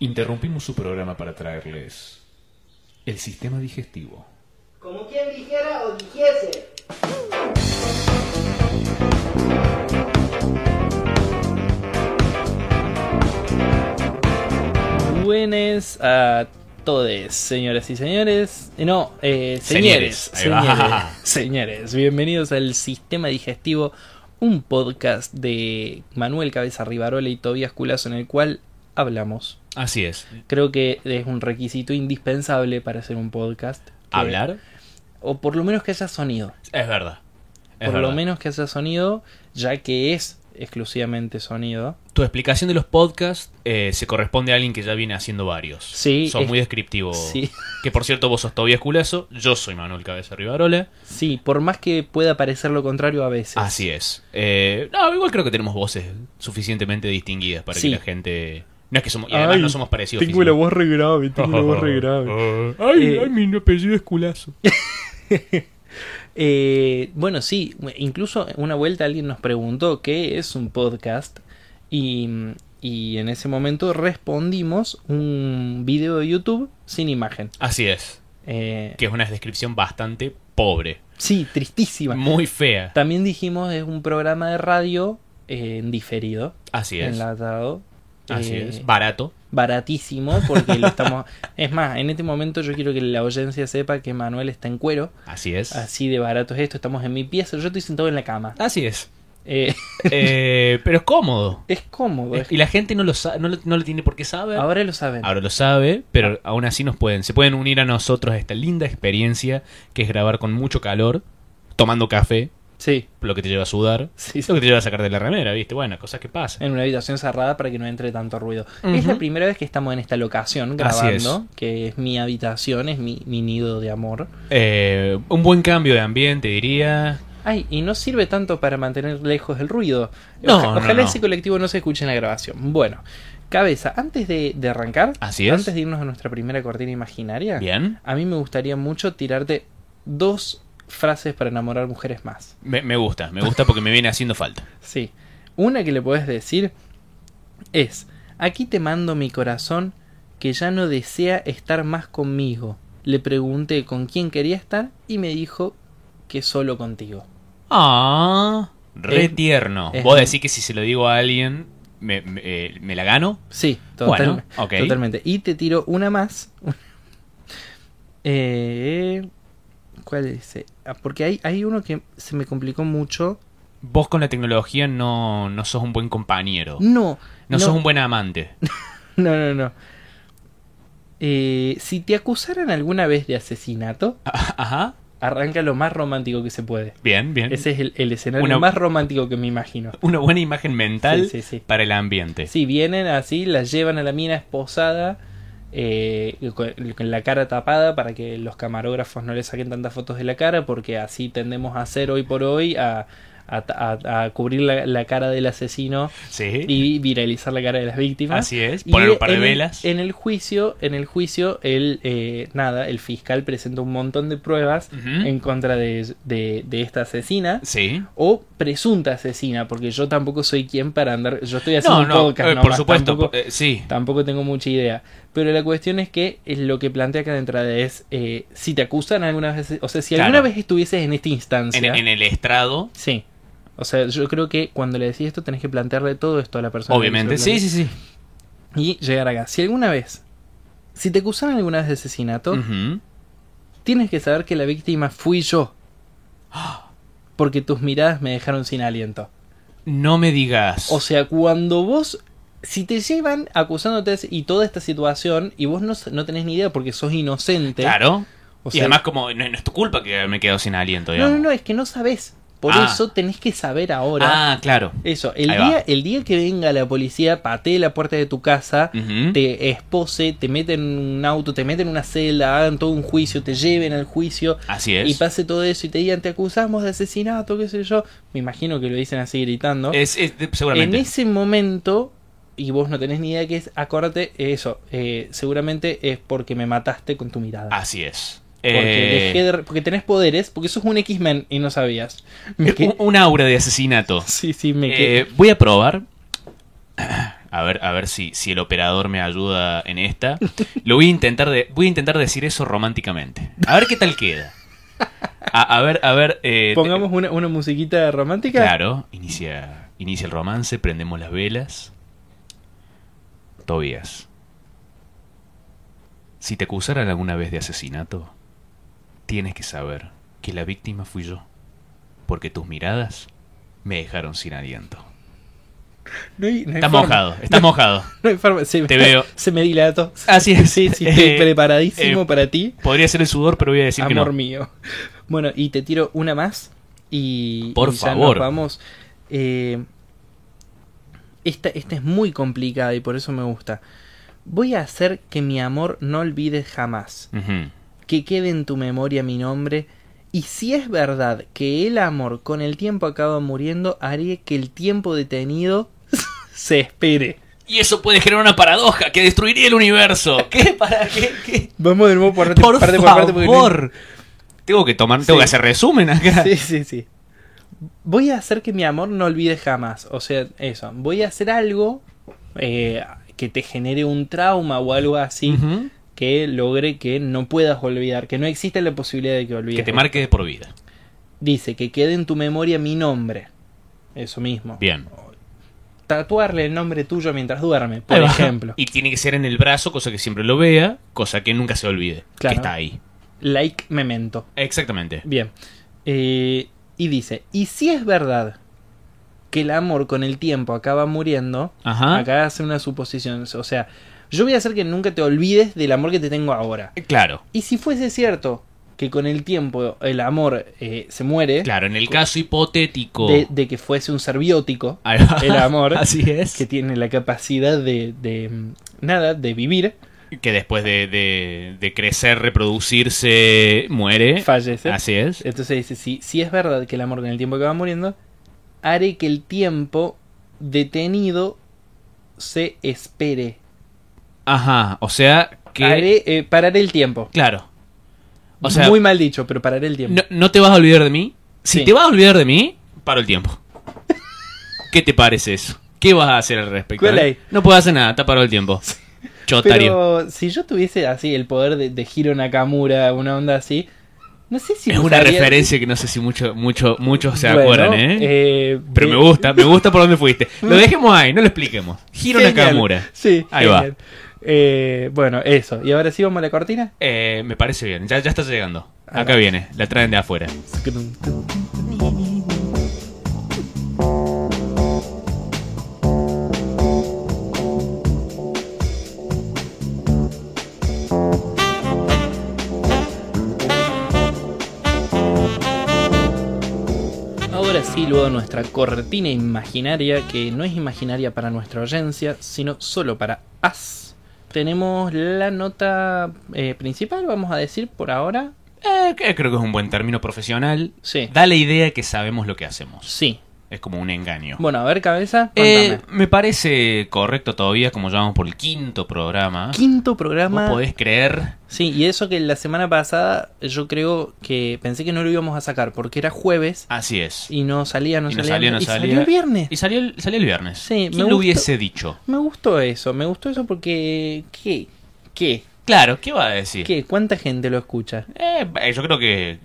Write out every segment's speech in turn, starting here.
Interrumpimos su programa para traerles el sistema digestivo. Como quien dijera o dijese. Buenas a todos, señoras y señores. Eh, No, eh, señores. Señores. Señores, señores. Bienvenidos al Sistema Digestivo, un podcast de Manuel Cabeza Rivarola y Tobías Culazo en el cual hablamos. Así es. Creo que es un requisito indispensable para hacer un podcast. ¿Hablar? O por lo menos que haya sonido. Es verdad. Es por lo menos que haya sonido, ya que es exclusivamente sonido. Tu explicación de los podcasts eh, se corresponde a alguien que ya viene haciendo varios. Sí, Sos es- muy descriptivo. Sí. Que por cierto, vos sos Tobias Culazo, yo soy Manuel Cabeza Rivarola. Sí, por más que pueda parecer lo contrario a veces. Así es. Eh, no, igual creo que tenemos voces suficientemente distinguidas para Sí. que la gente. No es que somos. Y además Ay, no somos parecidos. Tengo la voz re grave, tengo la voz re grave. ay, Eh, ay, mi apellido es Culazo. Eh, bueno, sí, incluso una vuelta alguien nos preguntó qué es un podcast y, y en ese momento respondimos un video de YouTube sin imagen. Así es. Eh, Que es una descripción bastante pobre. sí, tristísima. Muy fea. También dijimos es un programa de radio eh, en diferido, Así es. enlatado. Así eh, es. Barato. Baratísimo porque lo estamos... es más, en este momento yo quiero que la audiencia sepa que Manuel está en cuero. Así es. Así de barato es esto, estamos en mi pieza, yo estoy sentado en la cama. Así es. Eh, Eh, pero es cómodo. es cómodo. es- Y la gente no lo, no lo, no lo tiene por qué saber. Ahora lo saben. Ahora lo sabe, pero aún así nos pueden, se pueden unir a nosotros a esta linda experiencia que es grabar con mucho calor, tomando café, Sí, lo que te lleva a sudar, sí, sí. lo que te lleva a sacar de la remera, ¿viste? Bueno, cosas que pasan. En una habitación cerrada para que no entre tanto ruido. Es la primera vez que estamos en esta locación grabando, que es mi habitación, es mi, mi nido de amor. Eh, un buen cambio de ambiente, diría. Ay, y no sirve tanto para mantener lejos el ruido. No, Oja- no, ojalá no. ese colectivo no se escuche en la grabación. Bueno, cabeza, antes de, de arrancar, Así es. antes de irnos a nuestra primera cortina imaginaria, Bien. a mí me gustaría mucho tirarte dos frases para enamorar mujeres más. Me, me gusta, me gusta porque me viene haciendo falta. Sí. Una que le podés decir es, aquí te mando mi corazón que ya no desea estar más conmigo. Le pregunté con quién quería estar y me dijo que solo contigo. Ah, re Es- tierno. es- Vos decís que si se lo digo a alguien, ¿me, me, eh, me la gano? Sí, total- Bueno, totalmente. Y te tiro una más. Eh, ¿Cuál es? ese? Ah, Porque hay, hay uno que se me complicó mucho. Vos con la tecnología no, no sos un buen compañero. No, No, sos un buen amante. No, no, no. Eh, si te acusaran alguna vez de asesinato, Ajá. arranca lo más romántico que se puede. Bien, bien. Ese es el, el escenario Una- más romántico que me imagino. Una buena imagen mental Sí, sí, sí. para el ambiente. Sí, vienen así, las llevan a la mina esposada, eh, con, la cara tapada para que los camarógrafos no le saquen tantas fotos de la cara, porque así tendemos a hacer hoy por hoy a, a- a- a cubrir la, la cara del asesino Sí. y viralizar la cara de las víctimas. Así es. Poner un par de en el- velas. En el juicio, en el juicio, el eh, nada, el fiscal presenta un montón de pruebas en contra de, de- de esta asesina Sí. o presunta asesina, porque yo tampoco soy quien para andar. Yo estoy haciendo No, un no, podcast, eh, por supuesto. Tampoco, eh, sí. tampoco tengo mucha idea. Pero la cuestión es que eh, lo que plantea acá de entrada es: eh, si te acusan alguna vez, o sea, si Claro. alguna vez estuvieses en esta instancia, En, en el estrado, sí. O sea, yo creo que cuando le decís esto tenés que plantearle todo esto a la persona. obviamente. Sí, sí, sí. Y llegar acá. Si alguna vez, si te acusaron alguna vez de asesinato, tienes que saber que la víctima fui yo. Porque tus miradas me dejaron sin aliento. No me digas. O sea, cuando vos, si te llevan acusándote y toda esta situación y vos no, no tenés ni idea porque sos inocente. claro. O y además, como no, no es tu culpa que me quedo sin aliento, no, digamos. no, no, es que no sabés. Por Ah. eso tenés que saber ahora. Ah, claro. Eso, el Ahí va. día, el día que venga la policía, patee la puerta de tu casa, te espose, te meten en un auto, te meten en una celda, hagan todo un juicio, te lleven al juicio Así es. y pase todo eso y te digan te acusamos de asesinato, qué sé yo. Me imagino que lo dicen así gritando. Es, es- de- en seguramente. ese momento, y vos no tenés ni idea qué es, acordate eso, eh, seguramente es porque me mataste con tu mirada. Así es. Porque, Eh, dejé de- porque tenés poderes, porque sos un X-Men y no sabías. Un, aura de asesinato. Sí, sí, me. Eh, voy a probar. A ver, a ver si, si el operador me ayuda en esta. Lo voy a intentar de, voy a intentar decir eso románticamente. A ver qué tal queda. A, a ver, a ver. eh, Pongamos una, una musiquita romántica. Claro, inicia, inicia el romance, prendemos las velas. Tobías. Si te acusaran alguna vez de asesinato, tienes que saber que la víctima fui yo, porque tus miradas me dejaron sin aliento. No hay- no hay Está forma. mojado, está mojado. No hay forma. Se, Te veo. Se me dilató. Así es. Sí, sí, estoy Eh, preparadísimo eh, para ti. Podría ser el sudor, pero voy a decir que Amor no. mío. Bueno, y te tiro una más. Y. Por y ya favor. nos vamos. Eh, esta, esta es muy complicada y por eso me gusta. Voy a hacer que mi amor no olvides jamás. Que quede en tu memoria mi nombre. Y si es verdad que el amor con el tiempo acaba muriendo, haré que el tiempo detenido se espere. Y eso puede generar una paradoja que destruiría el universo. ¿Qué? ¿Para qué? ¿Qué? Vamos de nuevo por parte Por parte, por parte, porque no- favor. Tengo que tomar, tengo Sí. que hacer resumen acá. Sí, sí, sí. Voy a hacer que mi amor no olvide jamás. O sea, eso. Voy a hacer algo eh, que te genere un trauma o algo así que logre que no puedas olvidar, que no existe la posibilidad de que olvides. Que te marque de por vida. Dice que quede en tu memoria mi nombre. Eso mismo. Bien. Tatuarle el nombre tuyo mientras duerme, por ejemplo. Y tiene que ser en el brazo, cosa que siempre lo vea, cosa que nunca se olvide. Claro. Que está ahí. Like memento. Exactamente. Bien. Eh, y dice, y si es verdad que el amor con el tiempo acaba muriendo, Ajá. acá hace una suposición. O sea, yo voy a hacer que nunca te olvides del amor que te tengo ahora. Claro. Y si fuese cierto que con el tiempo el amor eh, se muere, Claro, en el caso hipotético. de, de que fuese un ser biótico, el amor, Así es. que tiene la capacidad de, de, nada, de vivir, Que después de, de- de crecer, reproducirse, muere. fallece. Así es. Entonces dice, si, si es verdad que el amor con el tiempo acaba muriendo, haré que el tiempo detenido se espere. Ajá. O sea que. Haré, eh, pararé el tiempo. Claro. O sea, Muy mal dicho, pero pararé el tiempo. no, no te vas a olvidar de mí. Si Sí. te vas a olvidar de mí, paro el tiempo. ¿Qué te parece eso? ¿Qué vas a hacer al respecto? ¿Cuál eh? No puedo hacer nada, te parado el tiempo. Chotario. Pero si yo tuviese así el poder de, de Hiro Nakamura, una onda así, no sé si es una referencia que no sé si mucho, mucho, muchos se Bueno, acuerdan, ¿eh? eh, Pero de- me gusta, me gusta por dónde fuiste. Lo dejemos ahí, no lo expliquemos. Hiro Genial. Nakamura. Sí, Ahí va. Eh, bueno, eso. ¿Y ahora sí vamos a la cortina? Eh, me parece bien, ya, ya está llegando. Ah, Acá viene, la traen de afuera. Sí, luego nuestra cortina imaginaria, que no es imaginaria para nuestra audiencia, sino solo para As. Tenemos la nota eh, principal, vamos a decir por ahora. Eh, que creo que es un buen término profesional. Sí. Da la idea que sabemos lo que hacemos. Sí. Es como un engaño. Bueno, a ver, cabeza, Eh, me parece correcto todavía, como ya vamos por el quinto programa. Quinto ¿Vos programa. podés creer? Sí, y eso que la semana pasada yo creo que pensé que no lo íbamos a sacar porque era jueves Así es. y no salía, no Y no salía. salía, no y salía. salió el viernes. Y salió el, salió el viernes. Sí, me ¿Quién lo gustó. hubiese dicho? Me gustó eso, me gustó eso porque... ¿Qué? ¿Qué? Claro, ¿qué va a decir? ¿Qué? ¿Cuánta gente lo escucha? Eh, yo creo que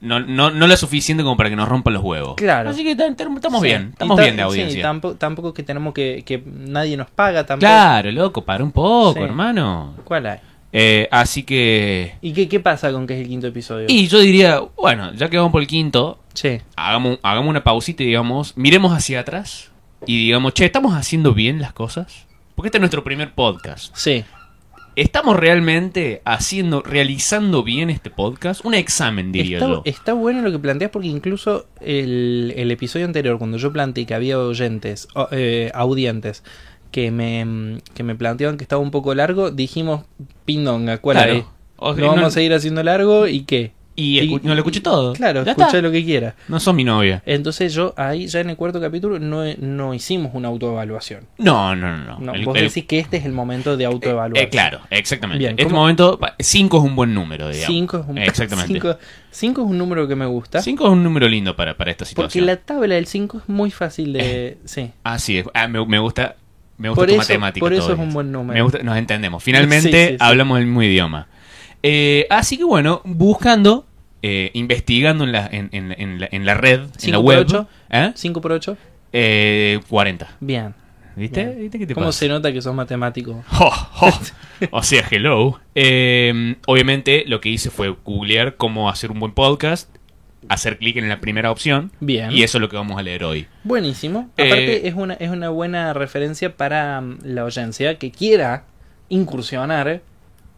no, no, no lo suficiente como para que nos rompan los huevos. Claro. Así que ta- ta- estamos Sí, bien, estamos ta- bien de sí, audiencia. tampoco, tampoco que tenemos que, que nadie nos paga tampoco. claro, loco, para un poco, Sí. hermano. ¿Cuál hay? Eh, así que... ¿Y qué, qué pasa con que es el quinto episodio? Y yo diría, bueno, ya que vamos por el quinto, Sí. hagamos, hagamos una pausita y digamos, miremos hacia atrás y digamos, che, ¿estamos haciendo bien las cosas? Porque este es nuestro primer podcast. Sí. ¿Estamos realmente haciendo, realizando bien este podcast? Un examen, diría Está, yo. está bueno lo que planteas porque incluso el, el episodio anterior, cuando yo planteé que había oyentes, eh, audientes, que me, que me planteaban que estaba un poco largo, dijimos, pindonga, ¿cuál Claro. O- No no- vamos a seguir haciendo largo y qué. Y escu- no lo escuché todo. Claro, está. lo que quiera. No sos mi novia. Entonces yo ahí ya en el cuarto capítulo no, no hicimos una autoevaluación. No, no, no. no. El- vos el- decís que este es el momento de eh, autoevaluar. eh, claro, exactamente. Bien, este ¿cómo- momento, 5 es un buen número, digamos. 5 es un Exactamente. cinco- cinco es un número que me gusta. 5 es un número lindo para, para esta Porque situación. la tabla del 5 es muy fácil de. Sí. Así es. Ah, me, me gusta Me gusta Por tu eso- matemática. por eso es un buen número. Me gusta, nos entendemos. Finalmente Sí, sí, sí. hablamos el mismo idioma. Eh, así que bueno, buscando, eh, investigando en la, en, en- en la, en la red, en ¿Cinco la por web. ocho? ¿eh? 5 por 8. Eh, 40. Bien. ¿Viste? Bien. ¿Viste qué te ¿Cómo pasa? se nota que sos matemático? Oh, oh. O sea, hello. Eh, obviamente lo que hice fue googlear cómo hacer un buen podcast, hacer clic en la primera opción. Bien. Y eso es lo que vamos a leer hoy. Buenísimo. Eh, Aparte, es, una, es una buena referencia para mm, la audiencia que quiera incursionar.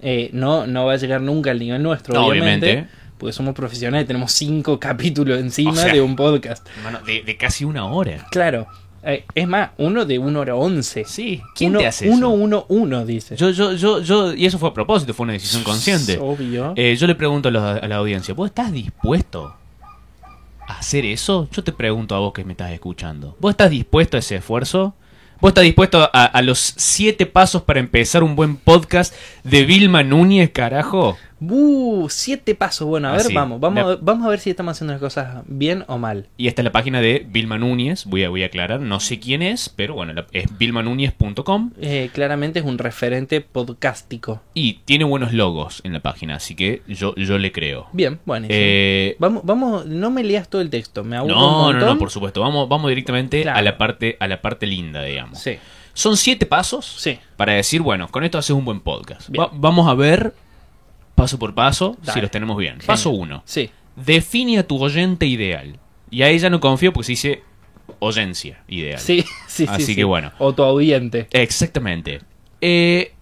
Eh, no, no va a llegar nunca al nivel nuestro, No, obviamente. obviamente. Porque somos profesionales, tenemos cinco capítulos encima O sea, de un podcast. Hermano, de, de casi una hora. Claro. Eh, es más, uno de 1 hora 11. Sí. ¿Quién uno, te hace eso? Uno, uno, uno, dice. Yo, yo, yo, yo, y eso fue a propósito, fue una decisión consciente. Obvio. Eh, yo le pregunto a, los- a la audiencia, ¿vos estás dispuesto a hacer eso? Yo te pregunto a vos que me estás escuchando. ¿Vos estás dispuesto a ese esfuerzo? ¿Vos estás dispuesto a, a los siete pasos para empezar un buen podcast de Vilma Núñez, carajo? Uh, siete pasos. Bueno, a ver, vamos. Vamos, La- a, vamos a ver si estamos haciendo las cosas bien o mal. Y esta es la página de Vilma Núñez, voy a, voy a aclarar, no sé quién es, pero bueno, la- es vilmanúñez.com Eh, claramente es un referente podcástico. y tiene buenos logos en la página, así que yo, yo le creo. Bien, buenísimo. Eh, Vamos, vamos, no me leas todo el texto, me aburro un no, no, no, por supuesto. Vamos, vamos directamente Claro. a la parte, a la parte linda, digamos. Sí, Son siete pasos sí. para decir, bueno, con esto haces un buen podcast. Va- vamos a ver paso por paso si los tenemos bien. Genial. Paso uno. Sí, Define a tu oyente ideal. Y ahí ya no confío porque se dice oyencia ideal. sí, sí. Así sí, que sí. bueno. O tu audiente. Exactamente. Eh,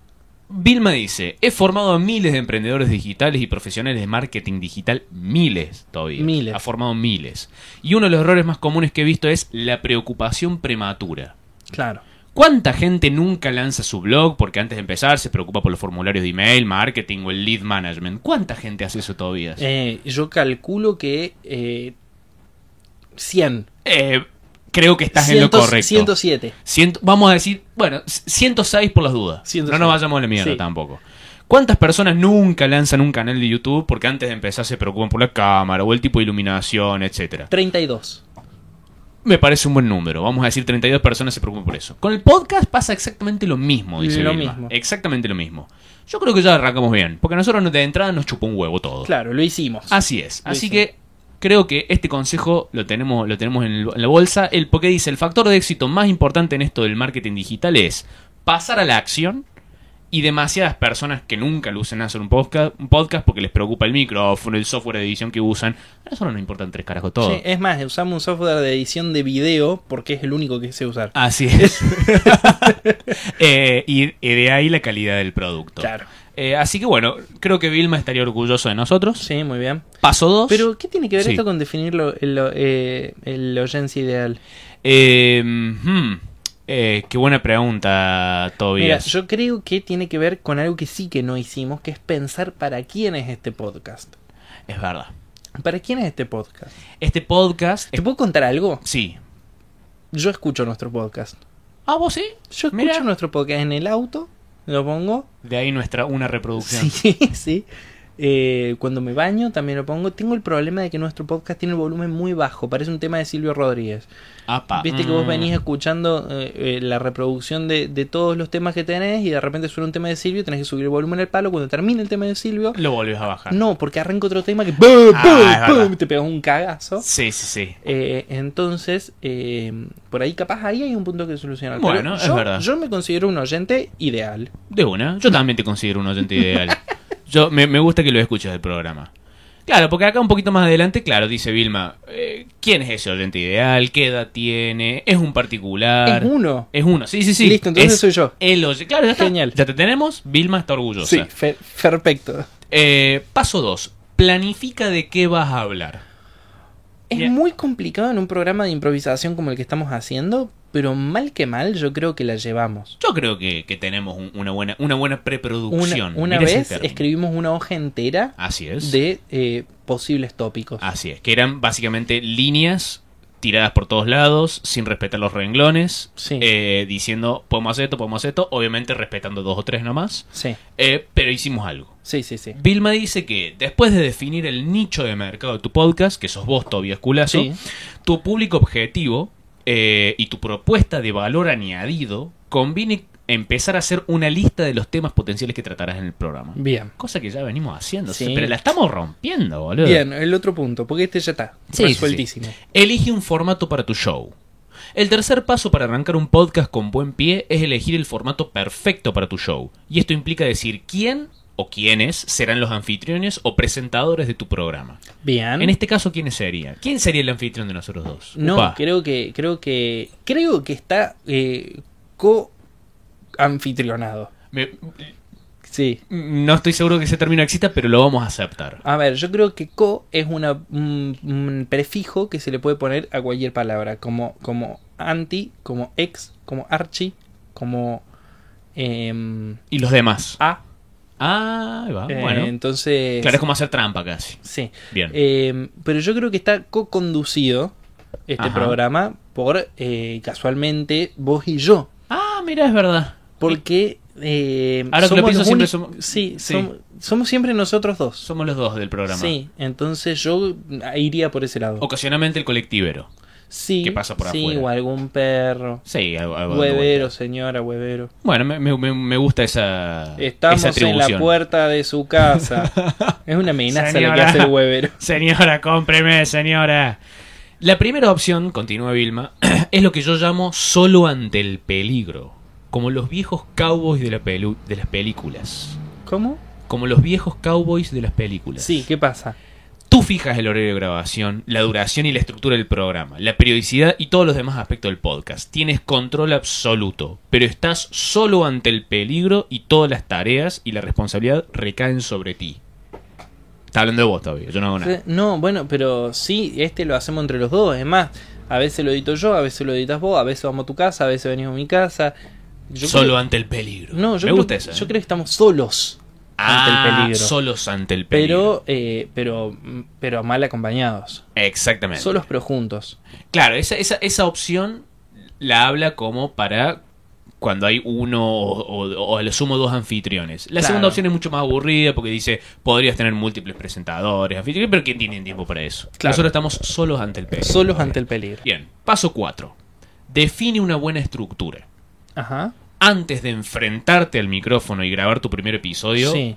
Vilma dice, he formado a miles de emprendedores digitales y profesionales de marketing digital, miles todavía. Miles. Ha formado miles. Y uno de los errores más comunes que he visto es la preocupación prematura. Claro. ¿Cuánta gente nunca lanza su blog porque antes de empezar se preocupa por los formularios de email, marketing o el lead management? ¿Cuánta gente hace eso todavía? Eh, yo calculo que eh, 100. Eh, creo que estás en lo correcto. 107. Ciento- vamos a decir, bueno, c- 106 por las dudas. 106. No nos vayamos a la mierda Sí. tampoco. ¿Cuántas personas nunca lanzan un canal de YouTube porque antes de empezar se preocupan por la cámara o el tipo de iluminación, etcétera? 32. Me parece un buen número. Vamos a decir 32 personas se preocupan por eso. Con el podcast pasa exactamente lo mismo, dice Lo Vilma. mismo. Exactamente lo mismo. Yo creo que ya arrancamos bien, porque a nosotros de entrada nos chupó un huevo todo. Claro, lo hicimos. Así es. Lo Así hicimos. que creo que este consejo lo tenemos, lo tenemos en, el- en la bolsa. El porque dice el factor de éxito más importante en esto del marketing digital es pasar a la acción. Y demasiadas personas que nunca lo usan hacer un podcast, un podcast porque les preocupa el micrófono, el software de edición que usan. A nosotros nos importan tres carajos todo. Sí, es más, usamos un software de edición de video porque es el único que sé usar. Así es. Eh, y, de ahí la calidad del producto. Claro. Eh, así que bueno, creo que Vilma estaría orgulloso de nosotros. Sí, muy bien. Paso 2. Pero, ¿qué tiene que ver Sí. esto con definir lo- el, eh, el audiencia ideal? Eh, hmm, eh, qué buena pregunta, Mira, Tobias. yo creo que tiene que ver con algo que sí que no hicimos, que es pensar para quién es este podcast. Es verdad. ¿Para quién es este podcast? Este podcast... ¿Te puedo contar algo? Sí. Yo escucho nuestro podcast. Ah, vos sí. Yo escucho Mira. nuestro podcast en el auto, lo pongo. De ahí nuestra una reproducción. Sí, sí. Eh, cuando me baño también lo pongo. Tengo el problema de que nuestro podcast tiene el volumen muy bajo. Parece un tema de Silvio Rodríguez. Apa. Viste que vos Mm. venís escuchando eh, eh, la reproducción de, de todos los temas que tenés y de repente suena un tema de Silvio, tenés que subir el volumen al palo. Cuando termine el tema de Silvio, Lo volvés a bajar. no, porque arranca otro tema que ¡pum, Ah, te pegas un cagazo. Sí, sí, sí. Eh, entonces, eh, por ahí capaz ahí hay un punto que solucionar. Bueno, Pero es yo, verdad. Yo me considero un oyente ideal. De una. Yo también te considero un oyente ideal. Yo me, me gusta que lo escuches del programa. Claro, porque acá un poquito más adelante, claro, dice Vilma, eh, ¿quién es ese oyente ideal? ¿Qué edad tiene? ¿Es un particular? Es uno. Es uno, sí, sí, sí. Listo, entonces Es soy yo. El oye- Claro, ya está. Genial. Ya te tenemos. Vilma está orgullosa. Sí, fe- perfecto. Eh, paso 2. Planifica de qué vas a hablar. Es Bien. muy complicado en un programa de improvisación como el que estamos haciendo, pero mal que mal yo creo que la llevamos. Yo creo que, que tenemos un- una buena, una buena preproducción. una vez escribimos una hoja entera Así es. de eh, posibles tópicos. Así es. Que eran básicamente líneas tiradas por todos lados, sin respetar los renglones, Sí. eh, diciendo podemos hacer esto, podemos hacer esto, obviamente respetando dos o tres nomás, Sí, eh, pero hicimos algo. sí, sí, sí. Vilma dice que después de definir el nicho de mercado de tu podcast, que sos vos, Tobias Culazo, Sí. tu público objetivo eh, y tu propuesta de valor añadido, conviene empezar a hacer una lista de los temas potenciales que tratarás en el programa. Bien. Cosa que ya venimos haciendo, Sí. pero la estamos rompiendo, boludo. Bien, el otro punto, porque este ya está Sí, sí, resueltísimo. Elige un formato para tu show. El tercer paso para arrancar un podcast con buen pie es elegir el formato perfecto para tu show. Y esto implica decir quién o quiénes serán los anfitriones o presentadores de tu programa. Bien. En este caso, ¿quiénes serían? ¿Quién sería el anfitrión de nosotros dos? No, Upa. creo que, creo que, creo que está eh, co-anfitrionado. Me- Sí. no estoy seguro que ese término exista, pero lo vamos a aceptar. A ver, yo creo que co es una, un, un prefijo que se le puede poner a cualquier palabra, como, como anti, como ex, como archi, como em, Y los demás. a. Ah, va. Eh, bueno. entonces, Claro, es como hacer trampa casi. sí. Bien. Em, pero yo creo que está co-conducido este Ajá. programa por eh, casualmente vos y yo. ah, mira, es verdad. Porque eh, Ahora que lo somos pienso, siempre somos- sí, sí. Somos, somos siempre nosotros dos. Somos los dos del programa. Sí, entonces yo iría por ese lado. Ocasionalmente el colectivero. Sí, que pasa por sí, afuera. o algún perro. Sí, algo, algo Huevero, señora, huevero. Bueno, me, me- me- gusta esa, Estamos esa en la puerta de su casa. es una amenaza la que Señora. hace el huevero. Señora, cómpreme, señora. La primera opción, continúa Vilma, es lo que yo llamo solo ante el peligro. Como los viejos cowboys de, la pelu- de las películas. ¿Cómo? Como los viejos cowboys de las películas. Sí, ¿qué pasa? Tú fijas el horario de grabación, la duración y la estructura del programa, la periodicidad y todos los demás aspectos del podcast. Tienes control absoluto, pero estás solo ante el peligro y todas las tareas y la responsabilidad recaen sobre ti. Está hablando de vos todavía, yo no hago nada. No, bueno, pero sí, este lo hacemos entre los dos. Es más, a veces lo edito yo, a veces lo editas vos, a veces vamos a tu casa, a veces venimos a mi casa. Yo solo creo- ante el peligro. No, yo Me creo, gusta eso. yo ¿eh? creo que estamos solos ante Ah, el peligro. Solos ante el peligro. Pero, eh, pero, pero mal acompañados. Exactamente. Solos pero juntos. Claro, esa, esa, esa opción la habla como para cuando hay uno o, o- o a lo sumo dos anfitriones. La Claro. segunda opción es mucho más aburrida porque dice, podrías tener múltiples presentadores, anfitriones, pero ¿quién tiene tiempo para eso? Claro. Nosotros estamos solos ante el peligro. Solos ante el peligro. Bien, paso 4. Define una buena estructura. Ajá. Antes de enfrentarte al micrófono y grabar tu primer episodio, Sí.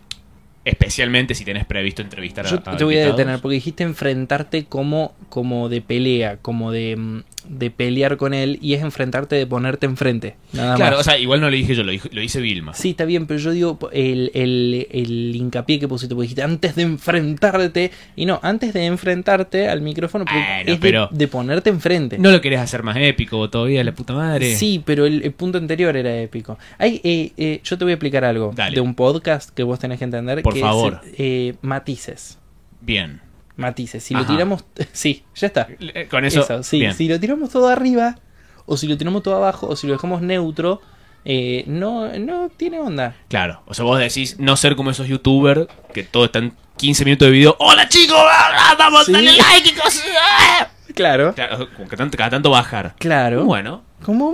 Especialmente si tenés previsto entrevistar a Yo a te voy a detener porque dijiste enfrentarte como, como de pelea, como de, de pelear con él y es enfrentarte de ponerte enfrente. Nada Claro, más. o sea, igual no lo dije yo, lo, lo hice Vilma. Sí, está bien, pero yo digo el, el, el hincapié que pusiste, porque dijiste antes de enfrentarte, y no, antes de enfrentarte al micrófono, es de- ponerte enfrente. ¿No lo querés hacer más épico todavía, la puta madre? Sí, pero el, el punto anterior era épico. Hay, eh, eh, yo te voy a explicar algo Dale. de un podcast que vos tenés que entender. Por que favor. Es, eh, matices. Bien. Matices. Si Ajá. lo tiramos. Sí, ya está. Eh, Con eso, Eso, sí. bien. Si lo tiramos todo arriba, o si lo tiramos todo abajo, o si lo dejamos neutro, eh, no, no tiene onda. Claro, o sea, vos decís no ser como esos youtubers que todo están 15 minutos de video. ¡Hola chicos! ¡Ah, ¡Vamos, Sí. dale like y! ¡Ah! Claro. Claro, como que tanto, cada tanto bajar. Claro. Bueno, Como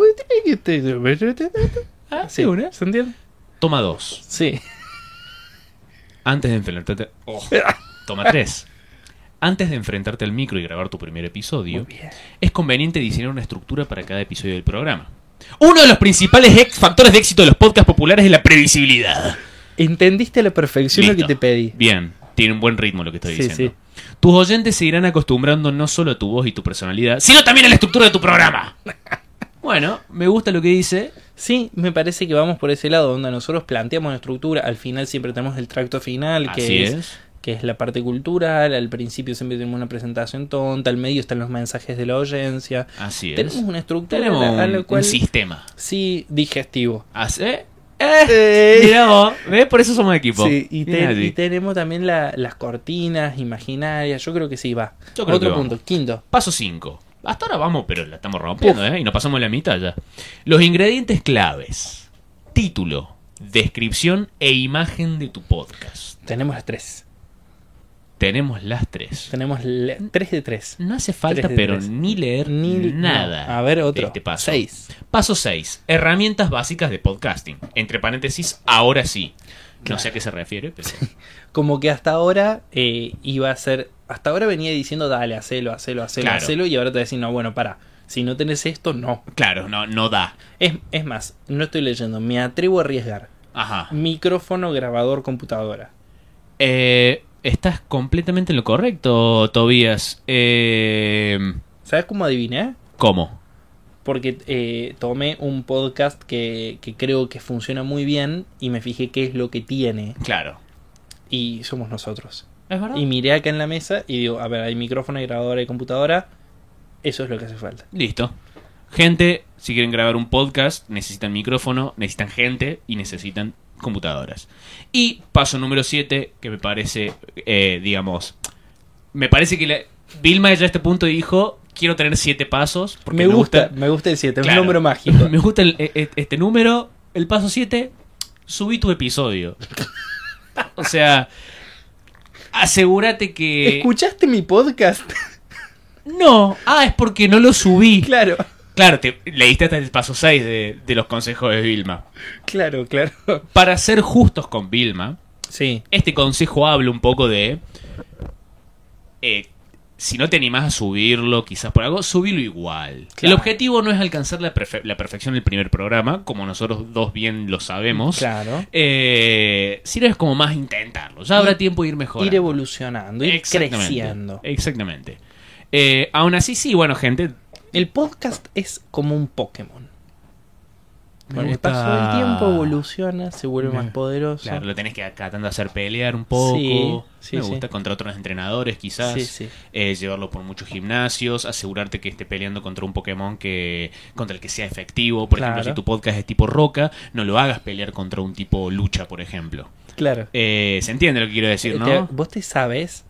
ah, sí, una. ¿Se entiende? Toma dos. Sí. Antes de enfrentarte. Oh, toma tres. Antes de enfrentarte al micro y grabar tu primer episodio, es conveniente diseñar una estructura para cada episodio del programa. Uno de los principales factores de éxito de los podcasts populares es la previsibilidad. Entendiste a la perfección lo que te pedí. Bien, tiene un buen ritmo lo que estoy Sí, diciendo. Tus oyentes se irán acostumbrando no solo a tu voz y tu personalidad, sino también a la estructura de tu programa. Bueno, me gusta lo que dice. Sí, me parece que vamos por ese lado, donde nosotros planteamos una estructura, al final siempre tenemos el tracto final, que Así es, es. que es la parte cultural, al principio siempre tenemos una presentación tonta, al medio están los mensajes de la audiencia. Así es. Tenemos una estructura Tenemos a la- a la un, cual- un sistema. sí digestivo. Así- ¿Eh? Eh, Mirá vos, ¿ves? Por eso somos equipo. Sí, y, tenemos también la- las cortinas imaginarias, yo creo que sí, va. Yo creo Otro que punto, quinto. Paso 5. Hasta ahora vamos, pero la estamos rompiendo, ¿eh? Y nos pasamos la mitad ya. Los ingredientes claves. Título, descripción e imagen de tu podcast. Tenemos las tres. Tenemos las tres. Tenemos tres de tres. No hace falta, Tres de pero tres. ni leer Ni- nada. no. A ver, de otro. Este paso. Seis. Paso 6. Herramientas básicas de podcasting. Entre paréntesis, ahora sí. No sé a qué se refiere, pero. Como que hasta ahora eh, iba a ser. Hasta ahora venía diciendo, dale, hacelo, hacelo, hacelo, Claro. hacelo. Y ahora te decís, no, bueno, para. Si no tenés esto, no. Claro, no, no da. Es, es más, no estoy leyendo, me atrevo a arriesgar. Ajá. Micrófono, grabador, computadora. Eh, estás completamente en lo correcto, Tobías. Eh, ¿Sabes cómo adiviné? ¿Cómo? Porque eh, tomé un podcast que, que creo que funciona muy bien y me fijé qué es lo que tiene. Claro. Y somos nosotros. ¿Es verdad? Y miré acá en la mesa y digo, a ver, hay micrófono, hay grabadora y computadora. Eso es lo que hace falta. Listo. Gente, si quieren grabar un podcast, necesitan micrófono, necesitan gente y necesitan computadoras. Y paso número 7, que me parece, eh, digamos, me parece que la- Vilma ya a este punto dijo, quiero tener 7 pasos. Porque me gusta, me gusta el 7, es Claro. un número mágico. Me gusta el- e- e- este número, el paso 7, subí tu episodio. o sea, asegúrate que... ¿Escuchaste mi podcast? No, ah, es porque no lo subí. claro, Claro, te leíste hasta el paso 6 de, de los consejos de Vilma. claro, claro. Para ser justos con Vilma, Sí, este consejo habla un poco de... eh, si no te animás a subirlo, quizás por algo, subilo igual. Claro. El objetivo no es alcanzar la, perfe- la perfección del primer programa, como nosotros dos bien lo sabemos. claro. Eh, sino es como más intentarlo. Ya habrá tiempo de ir mejorando. Ir evolucionando, ir Exactamente. creciendo. Exactamente. Eh, aún así, sí, bueno, gente. El podcast es como un Pokémon. Me Con el paso del tiempo evoluciona, se vuelve Me- más poderoso. Claro, lo tenés que tratando de hacer pelear un poco. Sí, sí, Me sí. gusta contra otros entrenadores, quizás. Eh, llevarlo por muchos gimnasios, asegurarte que esté peleando contra un Pokémon que contra el que sea efectivo. Por ejemplo, si tu podcast es tipo roca, no lo hagas pelear contra un tipo lucha, por ejemplo. Claro. Eh, Se entiende lo que quiero decir, Eh, ¿no? te- ¿Vos te sabes?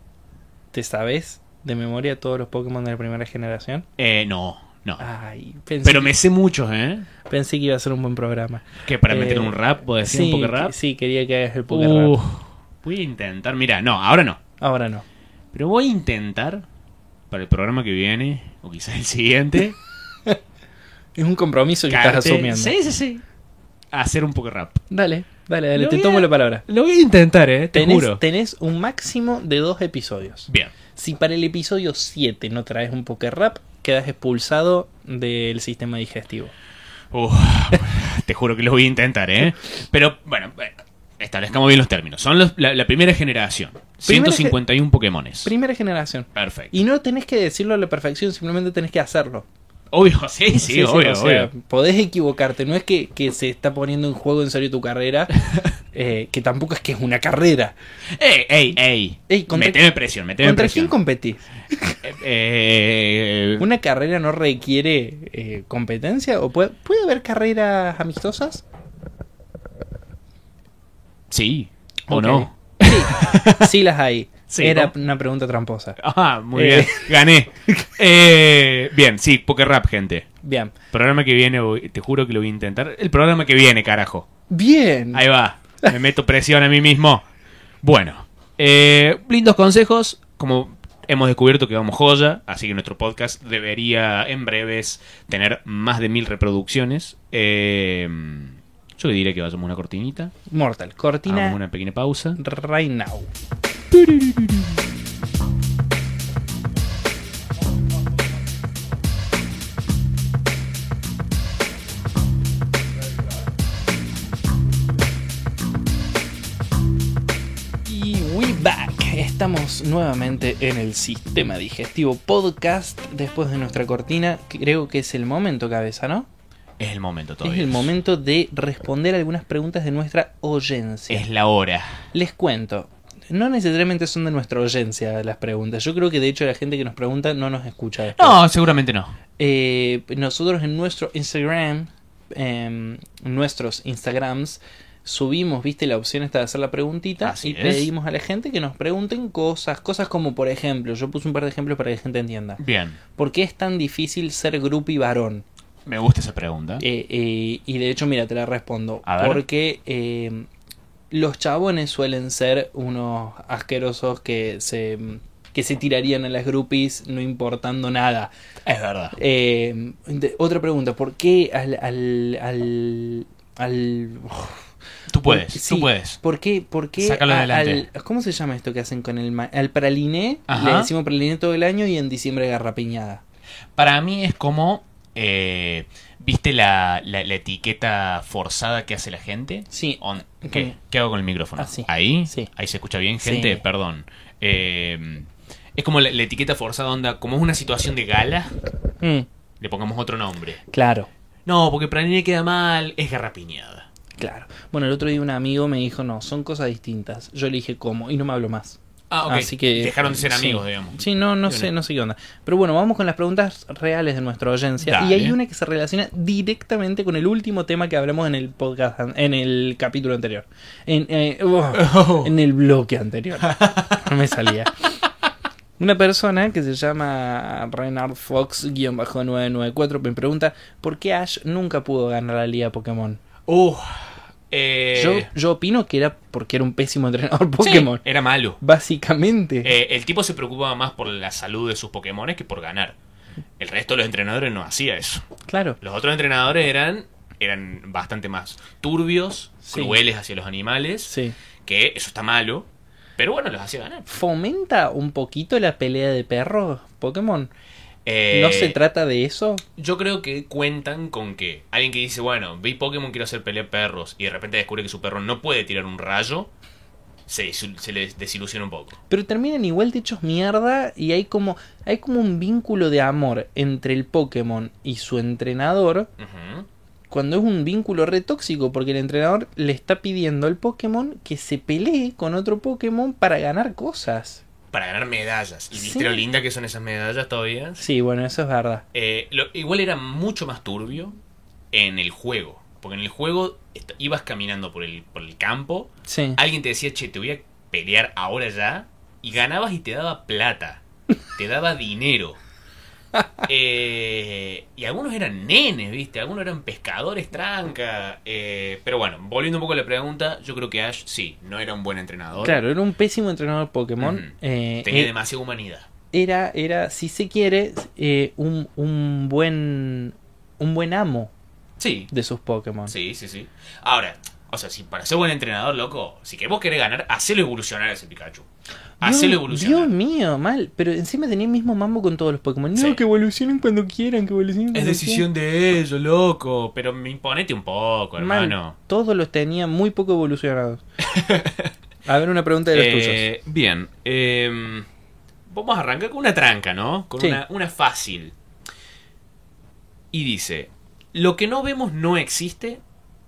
¿Te sabes de memoria todos los Pokémon de la primera generación? Eh, no, no. Ay, Pero que, me sé muchos, ¿eh? pensé que iba a ser un buen programa. Que para Eh, meter un rap, ¿puedo decir sí, un poco rap? sí, quería que hagas el Poké Uh, Rap. voy a intentar, mira, no, ahora no. Ahora no. Pero voy a intentar para el programa que viene, o quizás el siguiente, Es un compromiso que estás asumiendo. Sí, sí, sí. Hacer un poco rap. Dale, dale, dale, Lo te tomo a- la palabra. Lo voy a intentar, eh, te Tenés, juro. tenés un máximo de dos episodios. Bien. Si para el episodio 7 no traes un Poké Rap, quedas expulsado del sistema digestivo. Uf, te juro que lo voy a intentar, ¿eh? Pero, bueno, bueno, establezcamos bien los términos. Son los- la, la primera generación. Primera 151 Pokémones. Primera generación. Perfecto. Y no tenés que decirlo a la perfección, simplemente tenés que hacerlo. Obvio, sí, sí, obvio, o sea, obvio. podés equivocarte, no es que, que se está poniendo en juego en serio tu carrera, eh, que tampoco es que es una carrera. Ey, ey, ey. Ey, contra- meteme presión, meteme ¿Contra presión. quién competís? Eh, eh, ¿Una carrera no requiere eh, competencia? ¿O puede, puede haber carreras amistosas? sí, o no. Sí las hay. Sí, Era ¿no? una pregunta tramposa. Ah, muy Eh. bien. Gané. Eh, bien, sí, Poker Rap, gente. Bien. Programa que viene, te juro que lo voy a intentar. El programa que viene, carajo. Bien. Ahí va. Me meto presión a mí mismo. Bueno, eh, lindos consejos. Como hemos descubierto que vamos joya, así que nuestro podcast debería en breves tener más de mil reproducciones. Eh, yo diría que vayamos a una cortinita. Mortal. Cortina Hagamos una pequeña pausa. right now. Y we back. Estamos nuevamente en el sistema digestivo podcast. Después de nuestra cortina, creo que es el momento, cabeza, ¿no? Es el momento todavía. Es el momento de responder algunas preguntas de nuestra oyencia. Es la hora. Les cuento. No necesariamente son de nuestra oyencia las preguntas. Yo creo que de hecho la gente que nos pregunta no nos escucha. después. No, seguramente no. Eh, nosotros en nuestro Instagram, em, nuestros Instagrams, subimos, viste, la opción esta de hacer la preguntita Así y es. pedimos a la gente que nos pregunten cosas, cosas como por ejemplo, yo puse un par de ejemplos para que la gente entienda. Bien. ¿Por qué es tan difícil ser grupi varón? Me gusta esa pregunta. Eh, eh, y de hecho, mira, te la respondo. A ver. Porque eh, los chabones suelen ser unos asquerosos que se, que se tirarían a las groupies no importando nada. es verdad. Eh, de- otra pregunta, ¿por qué al... al, al, al- Tú puedes, Sí, tú puedes. ¿Por qué? Por qué Sácalo a- adelante. al- ¿Cómo se llama esto que hacen con el al praliné? Ajá. Le decimos praliné todo el año y en diciembre garrapiñada. Para mí es como eh, ¿viste la, la- la etiqueta forzada que hace la gente? Sí. On- ¿Qué? ¿Qué hago con el micrófono? Ah, sí. ¿Ahí? Sí. ¿Ahí se escucha bien, gente? Sí. Perdón. Eh, es como la, la etiqueta forzada onda, como es una situación de gala, Mm, le pongamos otro nombre. claro. No, porque para mí me queda mal, es garrapiñada. Claro. Bueno, el otro día un amigo me dijo, no, son cosas distintas. Yo le dije, ¿cómo? Y no me habló más. Ah, ok. Así que... Dejaron de ser sí. amigos, digamos. Sí, no, no sé, no sé qué onda. Pero bueno, vamos con las preguntas reales de nuestra audiencia. Dale. Y hay una que se relaciona directamente con el último tema que hablamos en el podcast, en el capítulo anterior. En, eh, oh, en el bloque anterior. No me salía. Una persona que se llama Renard Fox-994 me pregunta ¿por qué Ash nunca pudo ganar la liga Pokémon? Uh, eh, Yo, yo opino que era porque era un pésimo entrenador sí, Pokémon. era malo. Básicamente. Eh, el tipo se preocupaba más por la salud de sus Pokémon que por ganar. El resto de los entrenadores no hacía eso. claro. Los otros entrenadores eran, eran bastante más turbios, Sí. crueles hacia los animales, Sí. que eso está malo, pero bueno, los hacía ganar. ¿Fomenta un poquito la pelea de perros Pokémon? Eh, ¿No se trata de eso? Yo creo que cuentan con que alguien que dice, bueno, vi Pokémon, quiero hacer pelea perros, y de repente descubre que su perro no puede tirar un rayo, se, se les desilusiona un poco. Pero terminan igual de hechos mierda y hay como, hay como un vínculo de amor entre el Pokémon y su entrenador cuando es un vínculo re tóxico porque el entrenador le está pidiendo al Pokémon que se pelee con otro Pokémon para ganar cosas. Para ganar medallas. ¿Y viste Sí. lo linda que son esas medallas todavía? Sí, bueno, eso es verdad. Eh, lo- igual era mucho más turbio en el juego. Porque en el juego ibas caminando por el, por el campo, Sí. alguien te decía, che, te voy a pelear ahora ya, y ganabas y te daba plata, te daba dinero. Eh, y algunos eran nenes, ¿viste? Algunos eran pescadores tranca. eh, pero bueno, volviendo un poco a la pregunta, yo creo que Ash sí, no era un buen entrenador. Claro, era un pésimo entrenador Pokémon. Eh, Tenía eh, demasiada humanidad. era, era, si se quiere, eh, un, un buen un buen amo Sí, de sus Pokémon. Sí, sí, sí. Ahora, o sea, si para ser buen entrenador, loco, si que vos querés ganar, hacelo evolucionar a ese Pikachu. Hacelo evolucionar. Dios mío, mal. Pero encima tenía el mismo mambo con todos los Pokémon. No, Sí. que evolucionen cuando quieran, que evolucionen Es cuando decisión de ellos, loco. Pero me imponete un poco, quieran. Mal. hermano. Todos los tenía muy poco evolucionados. A ver, una pregunta de los tuyos. Eh, bien. eh, vamos a arrancar con una tranca, ¿no? Con Sí. una, una fácil. Y dice: Lo que no vemos no existe,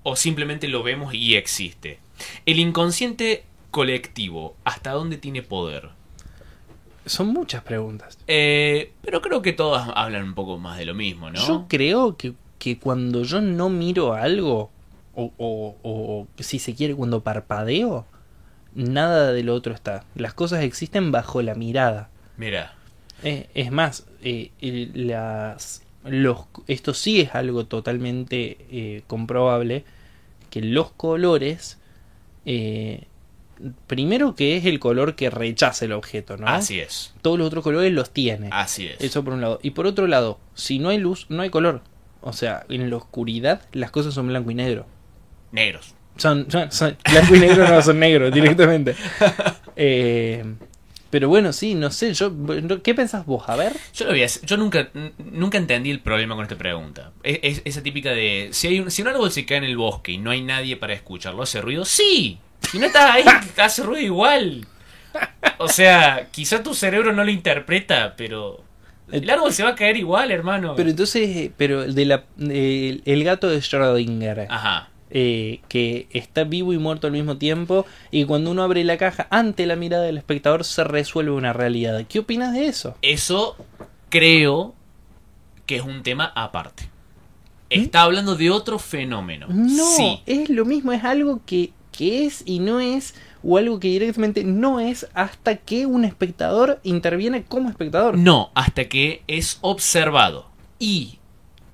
o simplemente lo vemos y existe. El inconsciente colectivo, ¿hasta dónde tiene poder? Son muchas preguntas. Eh, pero creo que todas hablan un poco más de lo mismo, ¿no? Yo creo que, que cuando yo no miro algo, o, o- o si se quiere, cuando parpadeo, nada de lo otro está. Las cosas existen bajo la mirada. Mira, Eh, es más, eh, las, los, esto sí es algo totalmente eh, comprobable, que los colores, eh, primero que es el color que rechaza el objeto, ¿no? así es. Todos los otros colores los tiene. Así es. Eso por un lado. Y por otro lado, si no hay luz, no hay color. O sea, en la oscuridad las cosas son blanco y negro. Negros. Son, son- son- blanco y negro no son negros directamente. Eh, pero bueno, sí, no sé, yo ¿qué pensás vos? A ver. Yo lo hacer- Yo nunca, nunca entendí el problema con esta pregunta. Es, es- esa típica de. Si, hay un, si un árbol se cae en el bosque y no hay nadie para escucharlo, ¿hace ruido? ¡Sí! Si no estás ahí, hace ruido igual. O sea, quizá tu cerebro no lo interpreta, pero. El árbol se va a caer igual, hermano. Pero entonces, eh, pero de la, el, el gato de Schrödinger, Ajá. eh, que está vivo y muerto al mismo tiempo, y cuando uno abre la caja ante la mirada del espectador se resuelve una realidad. ¿Qué opinas de eso? Eso creo que es un tema aparte. Está hablando de otro fenómeno. No, Sí. es lo mismo, es algo que, que es y no es, o algo que directamente no es hasta que un espectador interviene como espectador. No, hasta que es observado. Y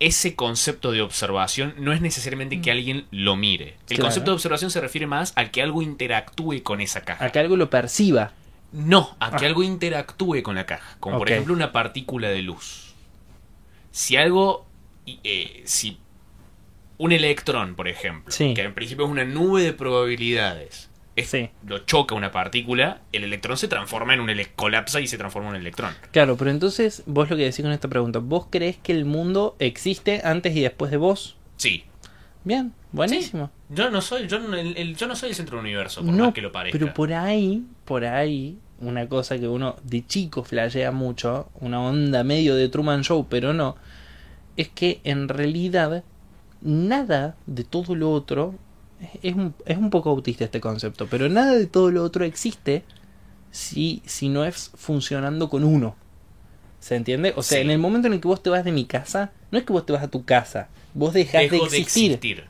ese concepto de observación no es necesariamente que alguien lo mire. El Claro. concepto de observación se refiere más a que algo interactúe con esa caja. A que algo lo perciba. No, a que Ah. algo interactúe con la caja. Como por ejemplo una partícula de luz. Si algo... eh, si un electrón, por ejemplo, Sí. que en principio es una nube de probabilidades, es- Sí. lo choca una partícula, el electrón se transforma en un colapsa y se transforma en un electrón. Claro, pero entonces vos lo que decís con esta pregunta, ¿vos crees que el mundo existe antes y después de vos? Sí. Bien, buenísimo. Yo no soy, yo no, el, el- yo no soy el centro del universo, por No, más que lo parezca. pero por ahí, por ahí, una cosa que uno de chico flashea mucho, una onda medio de Truman Show, pero no, es que en realidad nada de todo lo otro, es un, es un poco autista este concepto, pero nada de todo lo otro existe si, si no es funcionando con uno. ¿Se entiende? O sea, Sí. en el momento en el que vos te vas de mi casa, no es que vos te vas a tu casa, vos dejás de Dejo existir.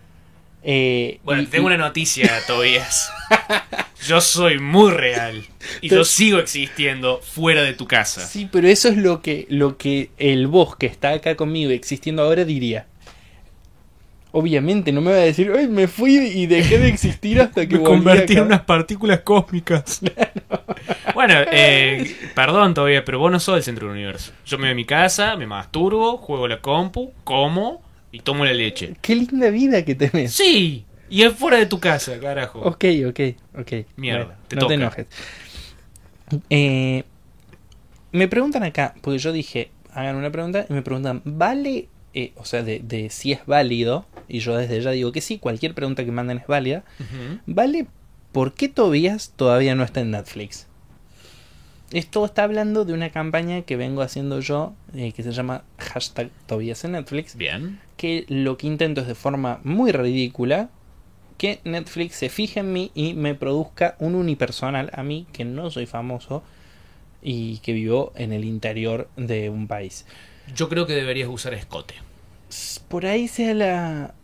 Eh, Bueno, y- tengo y- una noticia, Tobias. Yo soy muy real. Y yo sigo existiendo fuera de tu casa. Sí, pero eso es lo que, lo que el vos que está acá conmigo existiendo ahora diría. Obviamente no me va a decir, ay, me fui y dejé de existir hasta que volví acá". partículas cósmicas. bueno, eh, perdón todavía, pero vos no sos el centro del universo. Yo me voy a mi casa, me masturbo, juego la compu, como y tomo la leche. Qué linda vida que tenés. Sí, y es fuera de tu casa, carajo. Ok, ok, ok. Mierda, Bueno, te no toca. te enojes. Eh, me preguntan acá, porque yo dije, hagan una pregunta y me preguntan, ¿vale? eh, o sea, de, de si es válido, y yo desde ya digo que sí, cualquier pregunta que manden es válida. ¿Vale? ¿Por qué Tobias todavía no está en Netflix? Esto está hablando de una campaña que vengo haciendo yo, eh, que se llama hashtag Tobias en Netflix, Bien. que lo que intento es de forma muy ridícula que Netflix se fije en mí y me produzca un unipersonal a mí, que no soy famoso y que vivo en el interior de un país. Yo creo que deberías usar escote. Por ahí sea la...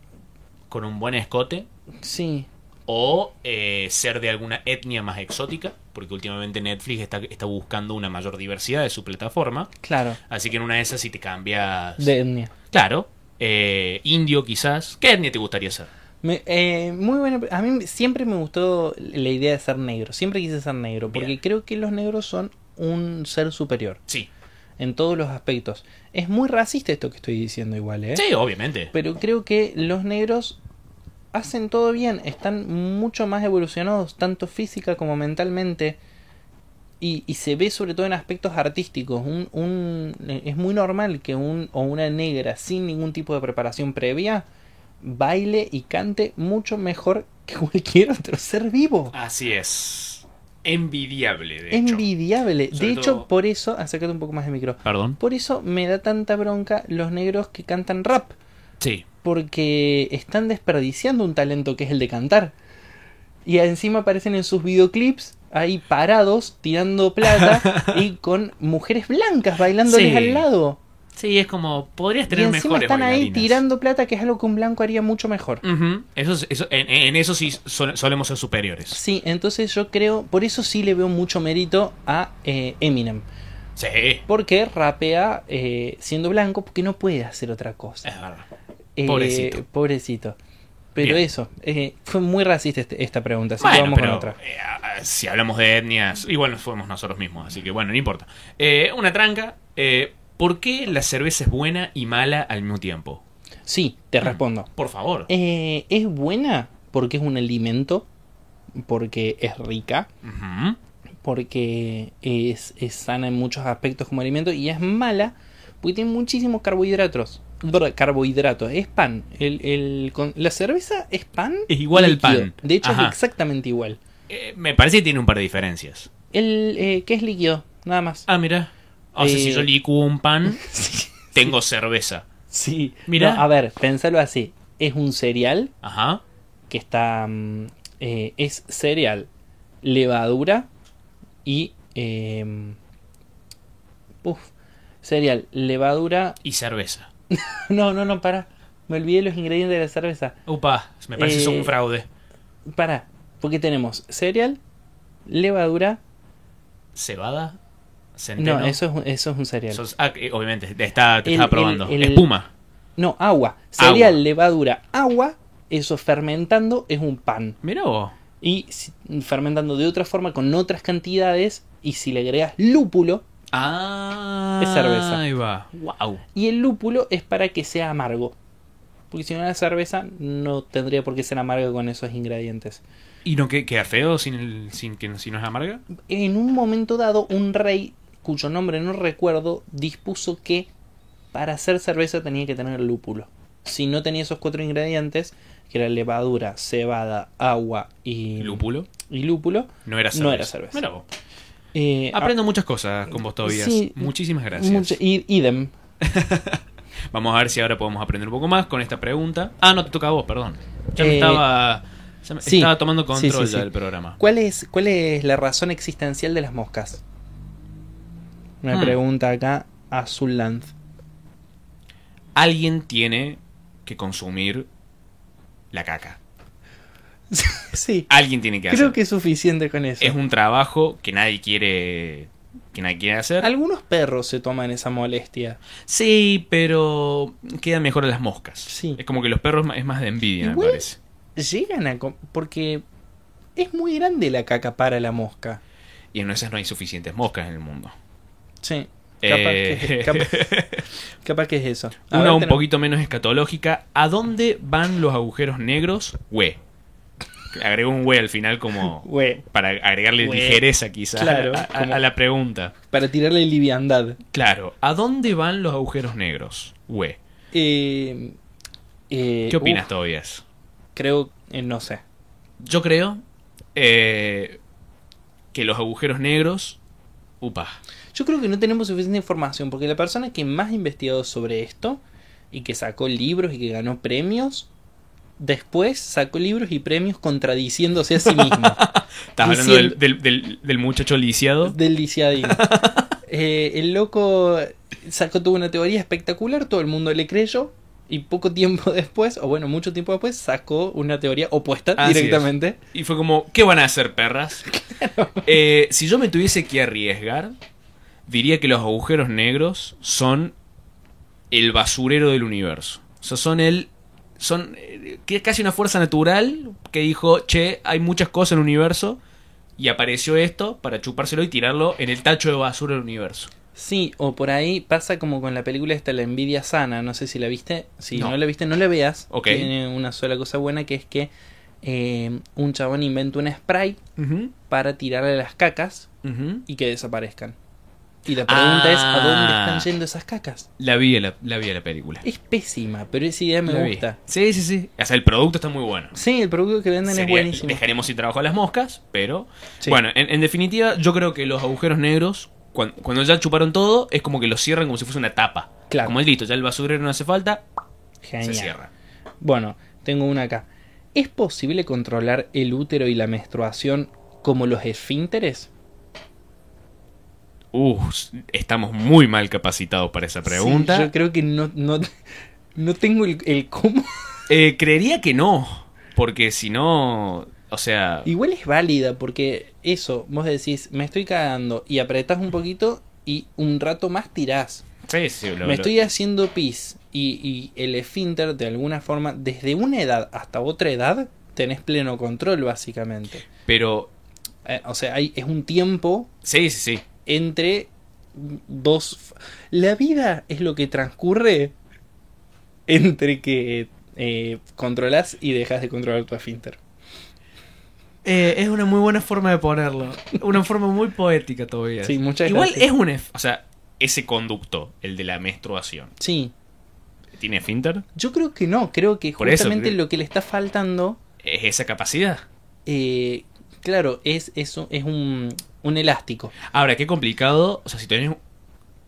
Con un buen escote. Sí, O eh, ser de alguna etnia más exótica. Porque últimamente Netflix está, está buscando una mayor diversidad de su plataforma. claro, Así que en una de esas si te cambias... de etnia. Claro. eh, indio quizás. ¿Qué etnia te gustaría ser? Me- eh, muy buena. A mí siempre me gustó la idea de ser negro. Siempre quise ser negro. Porque Bien. creo que los negros son un ser superior. Sí. En todos los aspectos. Es muy racista esto que estoy diciendo igual, ¿eh? Sí, obviamente. Pero creo que los negros hacen todo bien. Están mucho más evolucionados, tanto física como mentalmente. Y, y se ve sobre todo en aspectos artísticos. Un, un, es muy normal que un o una negra sin ningún tipo de preparación previa baile y cante mucho mejor que cualquier otro ser vivo. Así es. Envidiable, de hecho. Envidiable. Sobre de hecho, todo- por eso, acércate un poco más de micro. Perdón. Por eso me da tanta bronca los negros que cantan rap. Sí. Porque están desperdiciando un talento que es el de cantar. Y encima aparecen en sus videoclips ahí parados, tirando plata y con mujeres blancas bailándoles Sí. al lado. Sí, es como. Podrías Y tener encima mejores están ahí bailarinas. tirando plata, que es algo que un blanco haría mucho mejor. Eso, es- eso, en, en eso sí sol- solemos ser superiores. Sí, entonces yo creo, por eso sí le veo mucho mérito a eh, Eminem. Sí. Porque rapea eh, siendo blanco, porque no puede hacer otra cosa. Es verdad. Eh, Pobrecito. pobrecito. Pero Bien. eso, eh, fue muy racista este- esta pregunta, así que vamos pero con otra. eh, si hablamos de etnias, igual nos fuimos nosotros mismos, así que bueno, no importa. Eh, una tranca. ¿Por qué la cerveza es buena y mala al mismo tiempo? Sí, te respondo. Por favor. Eh, es buena porque es un alimento, porque es rica, porque es, es sana en muchos aspectos como alimento y es mala porque tiene muchísimos carbohidratos. Carbohidratos, es pan. El, el- con- la cerveza es pan. Es igual al pan. De hecho, Ajá. es exactamente igual. Eh, me parece que tiene un par de diferencias. El eh, que es líquido, nada más. Ah, mira. O sea, Eh, si yo licuo un pan, Sí. tengo cerveza. Sí. Mirá. No, a ver, pensalo así. Es un cereal Ajá. que está. mm, eh, es cereal, levadura y. eh, uf, cereal, levadura. Y cerveza. No, no, no, para. Me olvidé los ingredientes de la cerveza. Upa, me parece que son Eh, un fraude. Para, porque tenemos cereal, levadura. ¿Cebada? ¿Centeno? No, eso es, un- eso es un cereal. Sos- ah, obviamente, te, está, te El- estaba probando. el- el- Espuma. No, agua. Cereal, Agua. levadura, agua. Eso fermentando es un pan. Mirá vos. y si- fermentando de otra forma con otras cantidades y si le agregas lúpulo Ah, Es cerveza. Ahí va. Wow. y el lúpulo es para que sea amargo Porque si no la cerveza no tendría por qué ser amarga con esos ingredientes. ¿Y no que- queda feo sin, el, sin que si no es amarga? En un momento dado, un rey, cuyo nombre no recuerdo, dispuso que para hacer cerveza tenía que tener lúpulo. Si no tenía esos cuatro ingredientes, que era levadura, cebada, agua y ¿Lúpulo? y lúpulo, No era cerveza. No era cerveza. Mira vos. eh, Aprendo muchas cosas con vos todavía. sí, Muchísimas ah, gracias. idem. Vamos a ver si ahora podemos aprender un poco más con esta pregunta. Ah, no, te toca a vos, perdón. Ya me Eh, estaba, ya me- sí. estaba tomando control sí, ya sí. del programa. ¿Cuál es, ¿Cuál es la razón existencial de las moscas? Una Hmm. pregunta acá, Azul Land. Alguien tiene que consumir la caca. sí, Alguien tiene que hacer. creo que es suficiente con eso. es un trabajo que nadie quiere que nadie quiere hacer. Algunos perros se toman esa molestia. Sí, pero quedan mejor las moscas. Sí. Es como que los perros es más de envidia, me parece. Llegan a... porque es muy grande la caca para la mosca. Y en esas no hay suficientes moscas en el mundo. Sí. Capaz, Eh, que, capaz, capaz que es eso. A Una ver, un tenemos- poquito menos escatológica. ¿A dónde van los agujeros negros? Hue. Agrego un hue al final como Güey, para agregarle Hue. ligereza quizás Claro, a, a- como- a la pregunta. para tirarle liviandad. Claro, ¿a dónde van los agujeros negros? Hue. Eh, eh, ¿Qué opinas, uf, Tobias? Creo, no sé. Yo creo eh, que los agujeros negros... Upa. Yo creo que no tenemos suficiente información porque la persona que más ha investigado sobre esto y que sacó libros y que ganó premios, después sacó libros y premios contradiciéndose a sí mismo. Estás hablando del, del- del- del muchacho lisiado. del lisiadín. Eh, el loco sacó toda una teoría espectacular, todo el mundo le creyó. Y poco tiempo después, o bueno, mucho tiempo después, sacó una teoría opuesta Así directamente. Y fue como, ¿qué van a hacer, perras? Eh, si yo me tuviese que arriesgar, diría que los agujeros negros son el basurero del universo. O sea, son el. Son eh, que es casi una fuerza natural que dijo, che, hay muchas cosas en el universo. Y apareció esto para chupárselo y tirarlo en el tacho de basura del universo. Sí, o por ahí pasa como con la película esta, La envidia sana, no sé si la viste. Si no, No. la viste, no la veas. Tiene una sola cosa buena que es que eh, un chabón inventa un spray para tirarle las cacas y que desaparezcan. Y la pregunta es, ¿a dónde Ah. están yendo esas cacas? La vi, la, la vi la película. Es pésima, pero esa idea me La vi. gusta. Sí, sí, sí. O sea, el producto está muy bueno. Sí, el producto que venden es buenísimo. Dejaremos sin trabajo a las moscas, pero. Sí. Bueno, en, en definitiva, yo creo que los agujeros negros, cuan- cuando, ya chuparon todo, es como que los cierran como si fuese una tapa. Claro. Como el listo, ya el basurero no hace falta, Genial. se cierra. Bueno, tengo una acá. ¿Es posible controlar el útero y la menstruación como los esfínteres? Uf, estamos muy mal capacitados para esa pregunta. Sí, yo creo que no, no, no tengo el, el cómo. Eh, creería que no, porque si no. O sea. Igual es válida, porque eso, vos decís, me estoy cagando y apretás un poquito y un rato más tirás. sí, sí, lo- me lo- estoy haciendo pis y, y el esfínter, de alguna forma, desde una edad hasta otra edad, tenés pleno control, básicamente. Pero. Eh, o sea, hay, es un tiempo Sí, sí, sí. Entre dos... La vida es lo que transcurre entre que eh, controlas y dejas de controlar tu esfínter. Eh, es una muy buena forma de ponerlo. Una forma muy poética todavía. Sí, muchas Igual gracias. es un. O sea, ese conducto, el de la menstruación, Sí, ¿tiene esfínter? yo creo que no, creo que Por justamente lo que le está faltando, ¿Es esa capacidad? eh, claro, es, es, un- es un, un elástico. Ahora, qué complicado. O sea, si tenés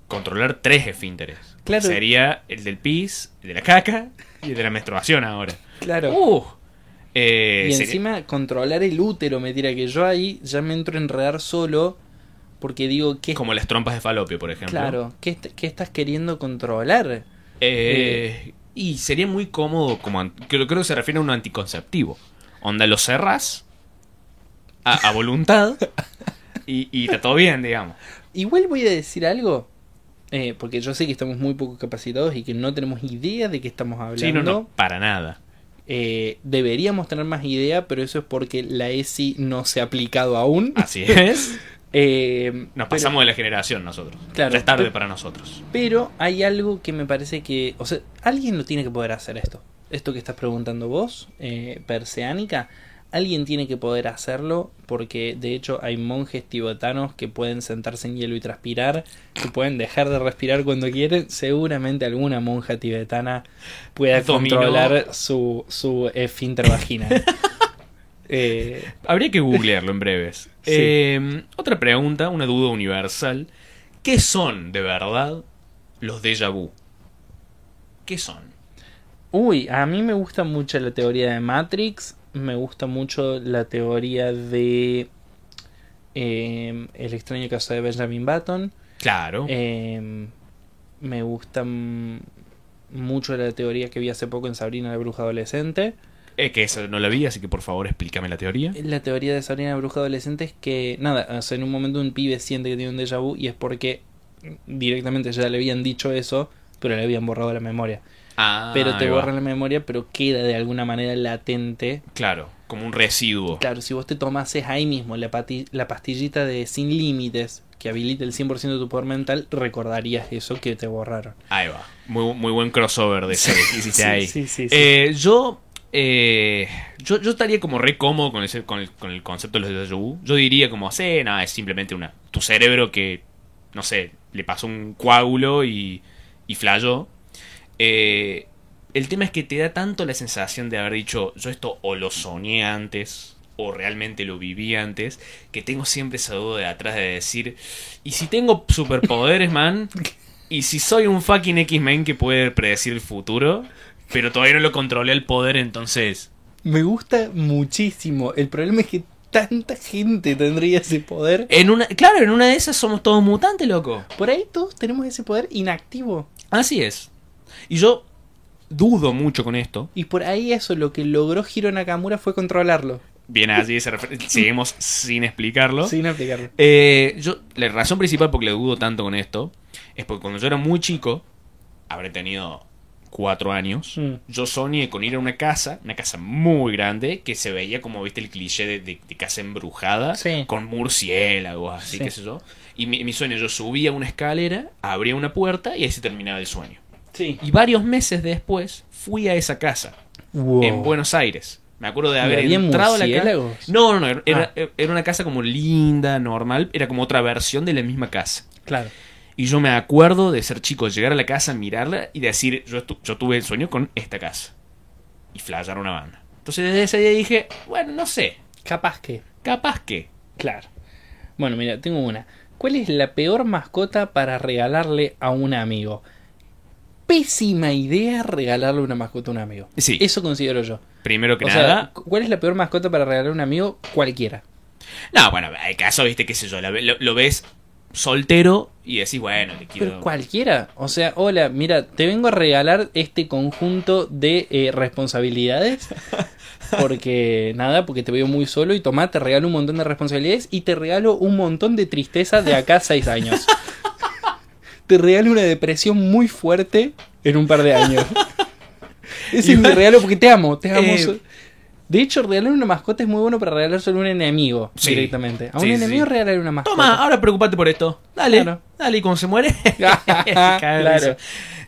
controlar tres esfínteres. Claro. Sería el del pis, el de la caca y el de la menstruación ahora. Claro. Uh, eh, y sería- encima controlar el útero, me tira que yo ahí ya me entro a enredar solo porque digo, ¿qué, Como las trompas de falopio, por ejemplo. claro, ¿qué, est- qué estás queriendo controlar? Eh, y sería muy cómodo, como creo, creo que se refiere a un anticonceptivo. Onda, lo cerras a, a voluntad y, y está todo bien, digamos. Igual voy a decir algo, eh, porque yo sé que estamos muy poco capacitados y que no tenemos idea de qué estamos hablando. Sí, no, no, para nada. Eh, deberíamos tener más idea, pero eso es porque la ESI no se ha aplicado aún. Así es. Eh, Nos pero- pasamos de la generación nosotros. Claro, ya es tarde pero- para nosotros. Pero hay algo que me parece que. O sea, alguien lo tiene que poder hacer esto. esto que estás preguntando vos, eh, perseánica, alguien tiene que poder hacerlo porque de hecho hay monjes tibetanos que pueden sentarse en hielo y transpirar, que pueden dejar de respirar cuando quieren. Seguramente alguna monja tibetana pueda Dominó. controlar su, su esfínter vaginal. Eh, Habría que googlearlo en breves. Sí. Eh, otra pregunta, una duda universal. ¿Qué son de verdad los déjà vu? ¿Qué son? Uy, a mí me gusta mucho la teoría de Matrix, me gusta mucho la teoría de eh, El extraño caso de Benjamin Button, Claro. eh, me gusta mucho la teoría que vi hace poco en Sabrina la bruja adolescente. Es que esa no la vi, así que por favor explícame la teoría. La teoría de Sabrina la bruja adolescente es que, nada, o sea, en un momento un pibe siente que tiene un déjà vu y es porque directamente ya le habían dicho eso, pero le habían borrado la memoria. Ah, pero te ahí va. borran la memoria, pero queda de alguna manera latente Claro, como un residuo. Claro, si vos te tomases ahí mismo la, la pastillita de Sin Límites que habilita el 100% de tu poder mental, recordarías eso que te borraron. Ahí va. Muy, muy buen crossover de ese que hiciste Sí, ahí. sí, sí, sí. Eh, yo, eh, yo. Yo estaría como re cómodo con, ese, con, el, con el concepto de los déjà vu. Yo diría como, sí, nada, es simplemente una. Tu cerebro que, no sé, le pasó un coágulo y, y flayó. Eh, el tema es que te da tanto la sensación de haber dicho, yo esto o lo soñé antes, o realmente lo viví antes, que tengo siempre esa duda de atrás de decir, ¿y si tengo superpoderes, man? ¿Y si soy un fucking X-Men que puede predecir el futuro? Pero todavía no lo controlé el poder, entonces... Me gusta muchísimo. El problema es que tanta gente tendría ese poder. En una, claro, en una de esas somos todos mutantes, loco. Por ahí todos tenemos ese poder inactivo. Así es. Y yo dudo mucho con esto. Y por ahí eso, lo que logró Hiro Nakamura fue controlarlo. Bien, así refer- Seguimos sin explicarlo. Sin aplicarlo. Eh, yo, la razón principal por que le dudo tanto con esto es porque cuando yo era muy chico, habré tenido cuatro años, Mm. yo soñé con ir a una casa, una casa muy grande, que se veía como, viste, el cliché de, de- de casa embrujada, Sí. con murciélagos, así, Sí. qué sé yo. Y mi, mi sueño, yo subía una escalera, abría una puerta y ahí se terminaba el sueño. Sí. Y varios meses después fui a esa casa, Wow. en Buenos Aires. Me acuerdo de haber entrado a la casa. No, no, no. Era, Ah. era una casa como linda, normal. Era como otra versión de la misma casa. Claro. Y yo me acuerdo de ser chico, llegar a la casa, mirarla y decir, yo, estu- yo tuve el sueño con esta casa. Y flashear una banda. Entonces desde ese día dije, bueno, no sé. Capaz que. Capaz que. Claro. Bueno, mira, tengo una. ¿Cuál es la peor mascota para regalarle a un amigo? Pésima idea regalarle una mascota a un amigo. Sí. Eso considero yo. Primero que O nada. sea, ¿cuál es la peor mascota para regalar a un amigo? Cualquiera. No, bueno, hay caso, viste, qué sé yo. Lo, lo ves soltero y decís, bueno, le quiero. Pero cualquiera. O sea, hola, mira, te vengo a regalar este conjunto de eh, responsabilidades. Porque, nada, porque te veo muy solo y tomá, te regalo un montón de responsabilidades y te regalo un montón de tristeza de acá a seis años. te regalo una depresión muy fuerte en un par de años. Ese es mi regalo porque te amo, te amo. Eh, De hecho, regalar una mascota es muy bueno para regalar solo a un enemigo Sí. directamente. A un Sí, enemigo sí. regalar una mascota. Toma, ahora preocupate por esto. Dale, Claro. dale, y cuando se muere. Claro.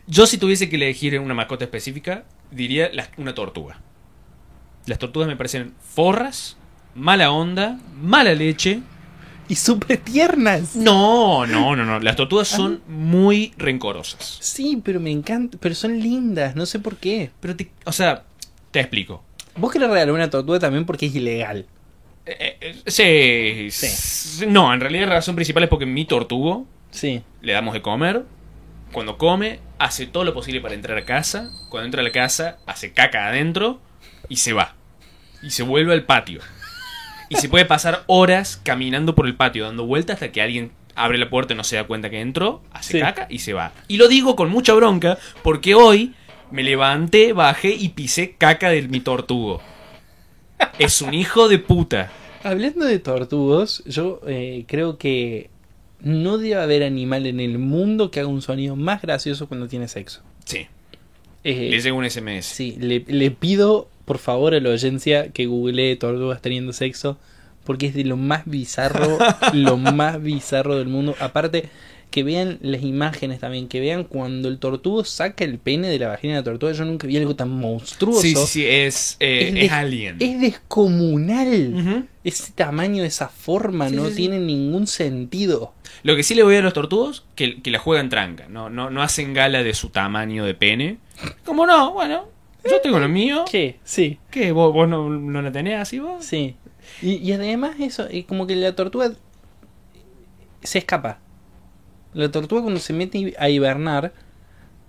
Yo, si tuviese que elegir una mascota específica, diría la- una tortuga. Las tortugas me parecen forras, mala onda, mala leche. Y súper tiernas. No, no, no, no. Las tortugas son muy rencorosas. Sí, pero me encanta. Pero son lindas, no sé por qué. Pero, te, o sea, te explico. Vos querés regalar una tortuga también porque es ilegal. Eh, eh, sí, Sí. s- No, en realidad la razón principal es porque mi tortugo Sí. le damos de comer. Cuando come, hace todo lo posible para entrar a casa. Cuando entra a la casa, hace caca adentro y se va. Y se vuelve al patio. Y se puede pasar horas caminando por el patio, dando vueltas hasta que alguien abre la puerta y no se da cuenta que entró, hace Sí. caca y se va. Y lo digo con mucha bronca porque hoy me levanté, bajé y pisé caca de mi tortugo. Es un hijo de puta. Hablando de tortugos, yo eh, creo que no debe haber animal en el mundo que haga un sonido más gracioso cuando tiene sexo. Sí, Eh, le llega un SMS. sí, le, le pido por favor a la audiencia que googlee tortugas teniendo sexo porque es de lo más bizarro, lo más bizarro del mundo. Aparte, que vean las imágenes también, que vean cuando el tortugo saca el pene de la vagina de la tortuga. Yo nunca vi algo tan monstruoso. Sí, sí, sí, es, eh, Es es, Alien. Es descomunal. Ese tamaño, esa forma, Sí, no sí, tiene ningún sentido. Lo que sí le voy a los tortudos, que, que la juegan tranca. No, no, no hacen gala de su tamaño de pene. Como no, bueno, yo tengo lo mío. ¿Qué? Sí, ¿Qué? ¿Vos, vos no, no la tenés así vos? sí. Y, y además eso, es como que la tortuga se escapa. La tortuga cuando se mete a hibernar,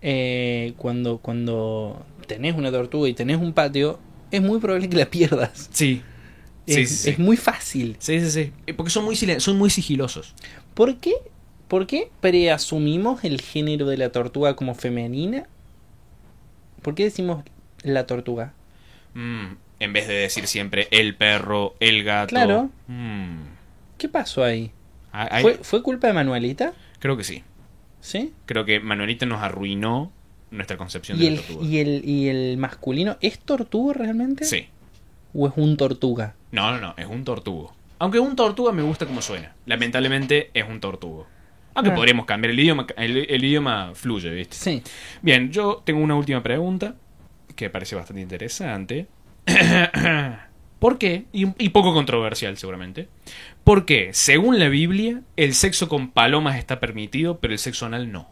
eh, cuando, cuando tenés una tortuga y tenés un patio, es muy probable que la pierdas. Sí. Es, sí, sí. es muy fácil. Sí, sí, sí. Eh, Porque son muy, son muy sigilosos. ¿Por qué? ¿Por qué preasumimos el género de la tortuga como femenina? ¿Por qué decimos la tortuga? Mm, en vez de decir siempre el perro, el gato. Claro. Mm. ¿Qué pasó ahí? Ah, ¿Fue, ¿Fue culpa de Manuelita? Creo que sí. ¿Sí? Creo que Manuelita nos arruinó nuestra concepción ¿Y de el, la tortuga. y, el, ¿Y el masculino es tortuga realmente? Sí. ¿O es un tortuga? No, no, no, es un tortugo. Aunque un tortuga me gusta como suena. Lamentablemente es un tortugo. Aunque Ah. podríamos cambiar el idioma, el, el idioma fluye, ¿viste? Sí. Bien, yo tengo una última pregunta que parece bastante interesante. ¿Por qué? Y, y poco controversial seguramente. ¿Por qué, según la Biblia, el sexo con palomas está permitido, pero el sexo anal no?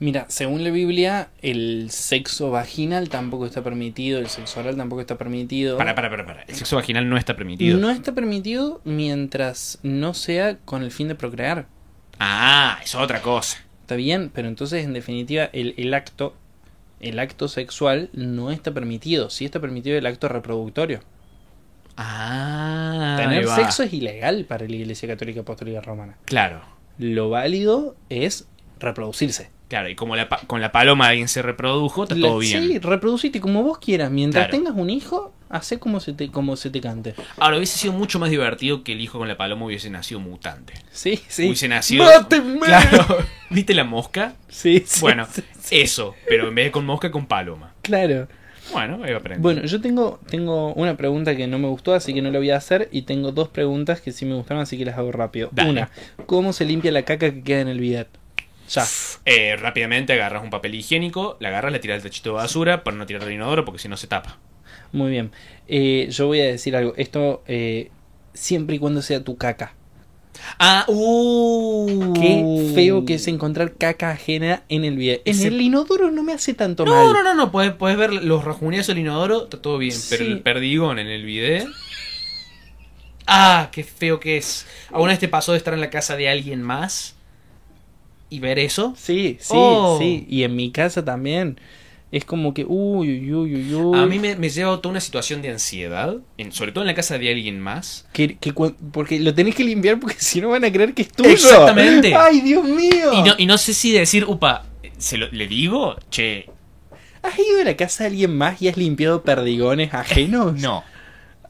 Mira, según la Biblia, el sexo vaginal tampoco está permitido, el sexo oral tampoco está permitido. Para, para, para, para. El sexo vaginal no está permitido. No está permitido mientras no sea con el fin de procrear. Ah, es otra cosa. Está bien, pero entonces en definitiva el, el acto, el acto sexual no está permitido. Sí está permitido el acto reproductorio. Ah, Tener sexo es ilegal para la Iglesia Católica Apostólica Romana. Claro, Lo válido es reproducirse. claro. Y como la pa- con la paloma alguien se reprodujo, está todo bien. Sí, reproducite como vos quieras. Mientras Claro. tengas un hijo, hace como se te, como se te cante. Ahora, hubiese sido mucho más divertido que el hijo con la paloma hubiese nacido mutante. Sí, sí. Hubiese nacido. ¡Mátenme! Claro. ¿Viste la mosca? Sí, sí, Bueno, sí, sí. eso, pero en vez de con mosca, con paloma. Claro. Bueno, ahí va a aprender. Bueno, yo tengo, tengo una pregunta que no me gustó, así que no la voy a hacer. Y tengo dos preguntas que sí me gustaron, así que las hago rápido. Dale. Una, ¿cómo se limpia la caca que queda en el bidet? Ya. Eh, rápidamente agarras un papel higiénico, la agarras, la tiras al tachito de basura para no tirar al inodoro porque si no se tapa. Muy bien. Eh, yo voy a decir algo. Esto, eh, siempre y cuando sea tu caca. Ah, uh. Qué feo que es encontrar caca ajena en el bidet. En Ese- el inodoro no me hace tanto No, mal. no, no, no, puedes, puedes ver los rajuneos del inodoro, está todo bien, pero el perdigón en el bidet. Ah, qué feo que es. ¿Alguna vez te pasó de estar en la casa de alguien más y ver eso? Sí, sí, Oh. sí. Y en mi casa también. Es como que, uy, uy, uy, uy. A mí me, me lleva a toda una situación de ansiedad, en- sobre todo en la casa de alguien más. Que, que porque lo tenés que limpiar porque si no van a creer que es tuyo. Exactamente. ¡Ay, Dios mío! Y no, y no sé si decir, upa, ¿se lo, ¿le digo? Che, ¿Has ido a la casa de alguien más y has limpiado perdigones ajenos? no,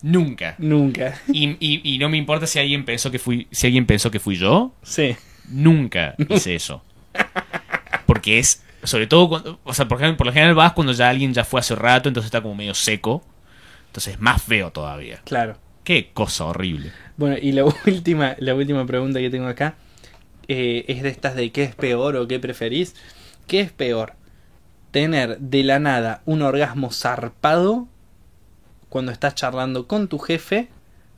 nunca. Nunca. Y, y- y no me importa si alguien pensó que fui, si alguien pensó que fui yo, Sí. nunca hice eso. Porque es, sobre todo, cuando, o sea, por, ejemplo, por lo general vas cuando ya alguien ya fue hace rato, entonces está como medio seco. Entonces es más feo todavía. Claro. Qué cosa horrible. Bueno, y la última, la última pregunta que tengo acá eh, es de estas de qué es peor o qué preferís. ¿Qué es peor? ¿Tener de la nada un orgasmo zarpado cuando estás charlando con tu jefe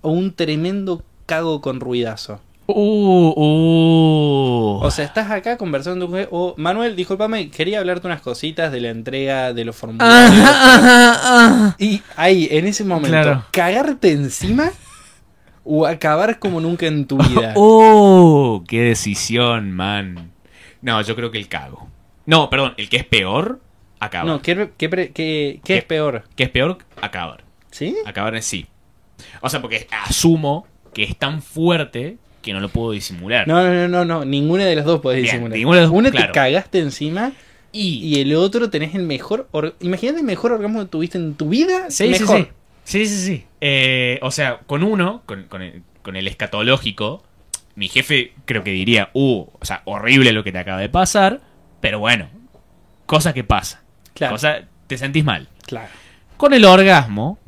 o un tremendo cago con ruidazo? Uh, uh. O sea, estás acá conversando con tu jefe o Manuel, discúlpame, quería hablarte unas cositas de la entrega de los formularios. Y ahí, en ese momento, Claro. cagarte encima o acabar como nunca en tu vida. ¡Oh! ¡Qué decisión, man! No, yo creo que el cago. No, perdón, el que es peor, acabar. No, ¿qué, qué, qué- qué es ¿Qué? peor? Que es peor, acabar. ¿Sí? Acabar en sí. O sea, porque asumo que es tan fuerte que no lo puedo disimular. No, no, no, no, no, ninguna de las dos podés Bien, disimular. ninguna de las dos, Una claro. te cagaste encima Y. y el otro tenés el mejor. or- Imagínate el mejor orgasmo que tuviste en tu vida. Sí, sí, mejor. sí. Sí, sí, sí. Eh, o sea, con uno, con, con el, con el escatológico, mi jefe creo que diría, uh, o sea, horrible lo que te acaba de pasar, pero bueno, cosa que pasa. Claro. Cosa, te sentís mal. Claro. Con el orgasmo,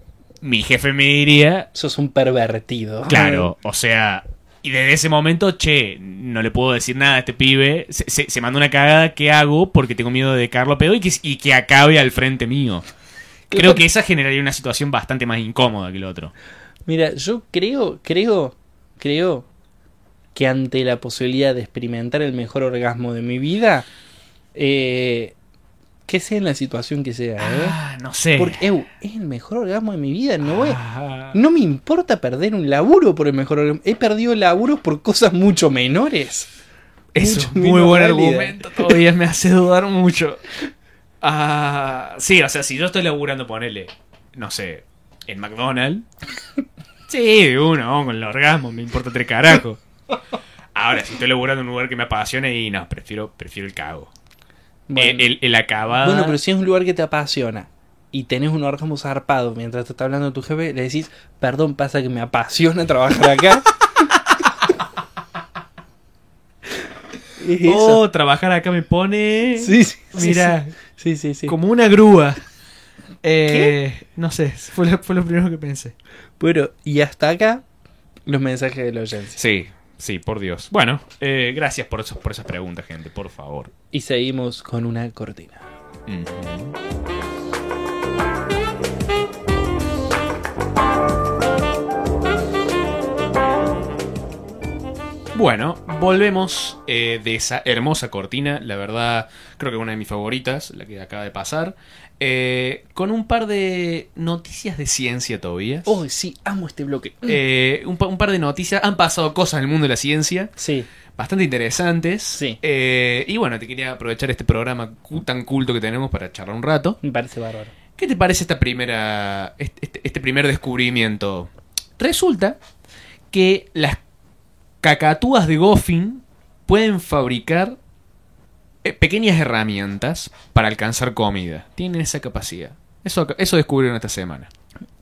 mi jefe me diría, Sos un pervertido. claro, o sea, Y desde ese momento, che, no le puedo decir nada a este pibe. Se, se- se manda una cagada, ¿qué hago? Porque tengo miedo de Carlo pedo y que, y que acabe al frente mío. Creo que esa generaría una situación bastante más incómoda que el otro. Mira, yo creo, creo, creo que ante la posibilidad de experimentar el mejor orgasmo de mi vida, eh, que sea en la situación que sea, ¿eh? Ah, no sé. Porque, eu, es el mejor orgasmo de mi vida, no voy- Ah. No me importa perder un laburo por el mejor orgasmo. He perdido laburos por cosas mucho menores. Eso es muy buen válida. argumento. Todavía me hace dudar mucho. Ah, sí, o sea, si yo estoy laburando, ponele, no sé, en McDonald's. Sí, uno, con el orgasmo, me importa tres carajos. Ahora, si estoy laburando en un lugar que me apasiona y no, prefiero, prefiero el cago. Bueno, el, acabado. bueno, pero si es un lugar que te apasiona y tenés un orgasmo zarpado mientras te está hablando tu jefe, le decís, perdón, pasa que me apasiona trabajar acá. Es. Oh, trabajar acá me pone. Sí, sí, sí, Mira, Sí, sí, sí. como una grúa. Eh, no sé, fue lo, fue lo primero que pensé. Bueno, y hasta acá los mensajes de la audiencia. Sí, sí, por Dios. Bueno, eh, gracias por, esos, por esas preguntas, gente, por favor. Y seguimos con una cortina. Bueno, volvemos eh, de esa hermosa cortina, la verdad creo que una de mis favoritas, la que acaba de pasar, eh, con un par de noticias de ciencia todavía. Oh, sí, amo este bloque. Eh, un, pa- un par de noticias, han pasado cosas en el mundo de la ciencia Sí, bastante interesantes. Sí. Eh, y bueno, te quería aprovechar este programa tan culto que tenemos para charlar un rato. me parece bárbaro. ¿Qué te parece esta primera, este primer descubrimiento? Resulta que las cacatúas de Goffin pueden fabricar eh, pequeñas herramientas para alcanzar comida. Tienen esa capacidad. Eso, eso descubrieron esta semana.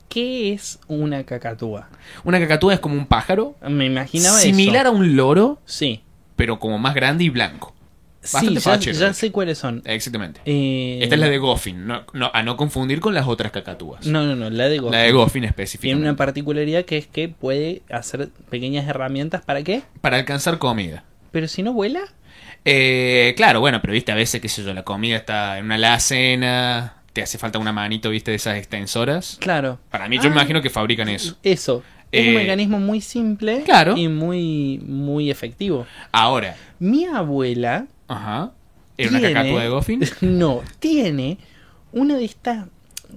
¿Qué es una cacatúa? Una cacatúa es como un pájaro Me imaginaba similar eso. a un loro, Sí. pero como más grande y blanco. Bastante Sí, ya, fachero, sé cuáles son. Exactamente. Eh, Esta es la de Goffin, no, no- a no confundir con las otras cacatúas. No, no, no, la de Goffin. La de Goffin Tiene específicamente. una particularidad que es que puede hacer pequeñas herramientas para qué? Para alcanzar comida. Pero si no vuela, Eh, claro, bueno, pero viste, a veces, qué sé yo, la comida está en una alacena, te hace falta una manito, viste, de esas extensoras. claro. Para mí, yo Ah. me imagino que fabrican eso. Eso. Es Eh, un mecanismo muy simple claro. y muy, muy efectivo. Ahora, Mi abuela ajá, ¿era una cacatúa de Goffin? No, tiene una de estas.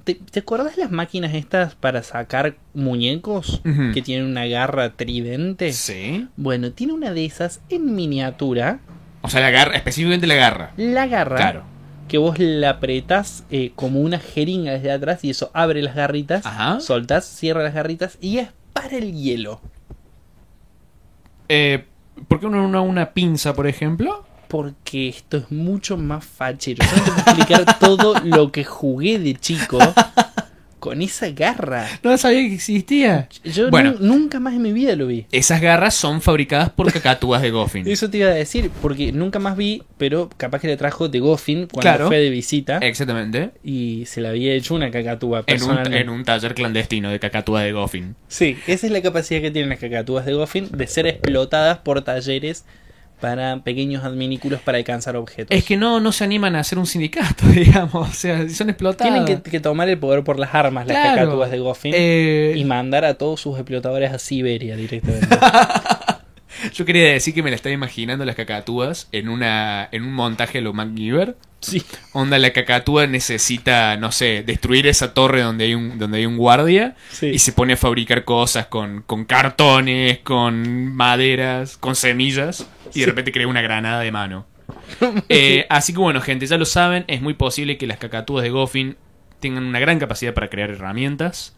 ¿Te, te acuerdas las máquinas estas para sacar muñecos que tienen una garra tridente? Sí. Bueno, tiene una de esas en miniatura. O sea, la garra, específicamente la garra. La garra Claro. que vos la apretás eh, como una jeringa desde atrás y eso abre las garritas, Ajá. soltás, cierra las garritas y es para el hielo. Eh, ¿Por qué no una, una pinza, por ejemplo? Porque esto es mucho más fachero. Yo no te puedo explicar todo lo que jugué de chico con esa garra. No sabía que existía. Yo Bueno. nunca más en mi vida lo vi. Esas garras son fabricadas por cacatúas de Goffin. Eso te iba a decir, porque nunca más vi, pero capaz que le trajo de Goffin cuando Claro. fue de visita Exactamente. y se le había hecho una cacatúa En un, personalmente. en un taller clandestino de cacatúas de Goffin. Sí, esa es la capacidad que tienen las cacatúas de Goffin de ser explotadas por talleres para pequeños adminículos para alcanzar objetos. Es que no, no se animan a hacer un sindicato, digamos. O sea, son explotadas. Tienen que, que tomar el poder por las armas las cacatúas de Goffin Eh, y mandar a todos sus explotadores a Siberia directamente. Yo quería decir que me la estaba imaginando las cacatúas en una en un montaje a lo MacGyver. sí. Onda, la cacatúa necesita, no sé, destruir esa torre donde hay un, donde hay un guardia Sí. y se pone a fabricar cosas con, con cartones, con maderas, con semillas y de repente crea una granada de mano. Eh, así que bueno, gente, ya lo saben, es muy posible que las cacatúas de Goffin tengan una gran capacidad para crear herramientas.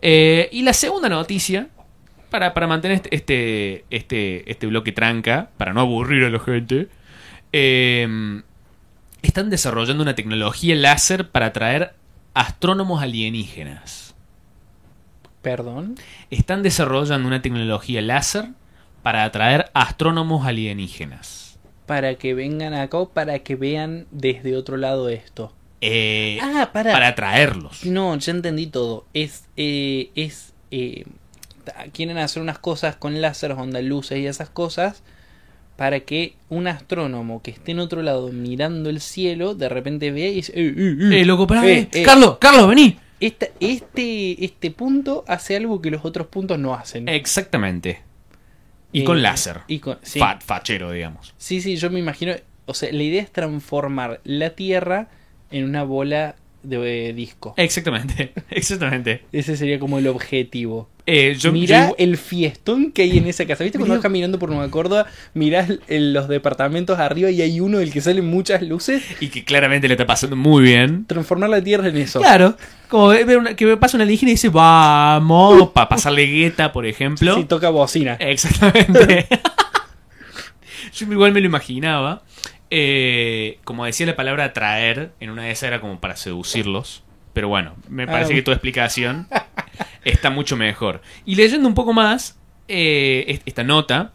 Eh, y la segunda noticia, para, para mantener este, este, este, este bloque tranca, para no aburrir a la gente, eh, están desarrollando una tecnología láser para atraer astrónomos alienígenas. Perdón. Están desarrollando una tecnología láser para atraer astrónomos alienígenas. Para que vengan acá o para que vean desde otro lado esto. Eh, Ah, para. para atraerlos. No, ya entendí todo. Es. eh, es. eh, quieren hacer unas cosas con láser, onda luces y esas cosas, para que un astrónomo que esté en otro lado mirando el cielo, de repente vea y dice, "Eh, eh, eh, Eh, loco, pará, eh, eh. Carlos, Carlos, vení. esta- este, este punto hace algo que los otros puntos no hacen. Exactamente. Y con láser. Y con, sí. Fachero, digamos. sí, sí, yo me imagino, o sea, la idea es transformar la Tierra en una bola de disco. Exactamente, exactamente. Ese sería como el objetivo. Eh, yo, mirá yo- el fiestón que hay en esa casa. ¿Viste cuando vas caminando por Nueva Córdoba? Mirás el- los departamentos arriba y hay uno del que salen muchas luces. y que claramente le está pasando muy bien. Transformar la tierra en eso. Claro, como ver una- que me pasa una alienígena y dice, vamos, para pasarle gueta, por ejemplo. Si toca bocina. Exactamente. Yo igual me lo imaginaba. Eh, como decía la palabra atraer, en una de esas era como para seducirlos. Pero bueno, me parece Ah. que tu explicación está mucho mejor. Y leyendo un poco más, eh, est- esta nota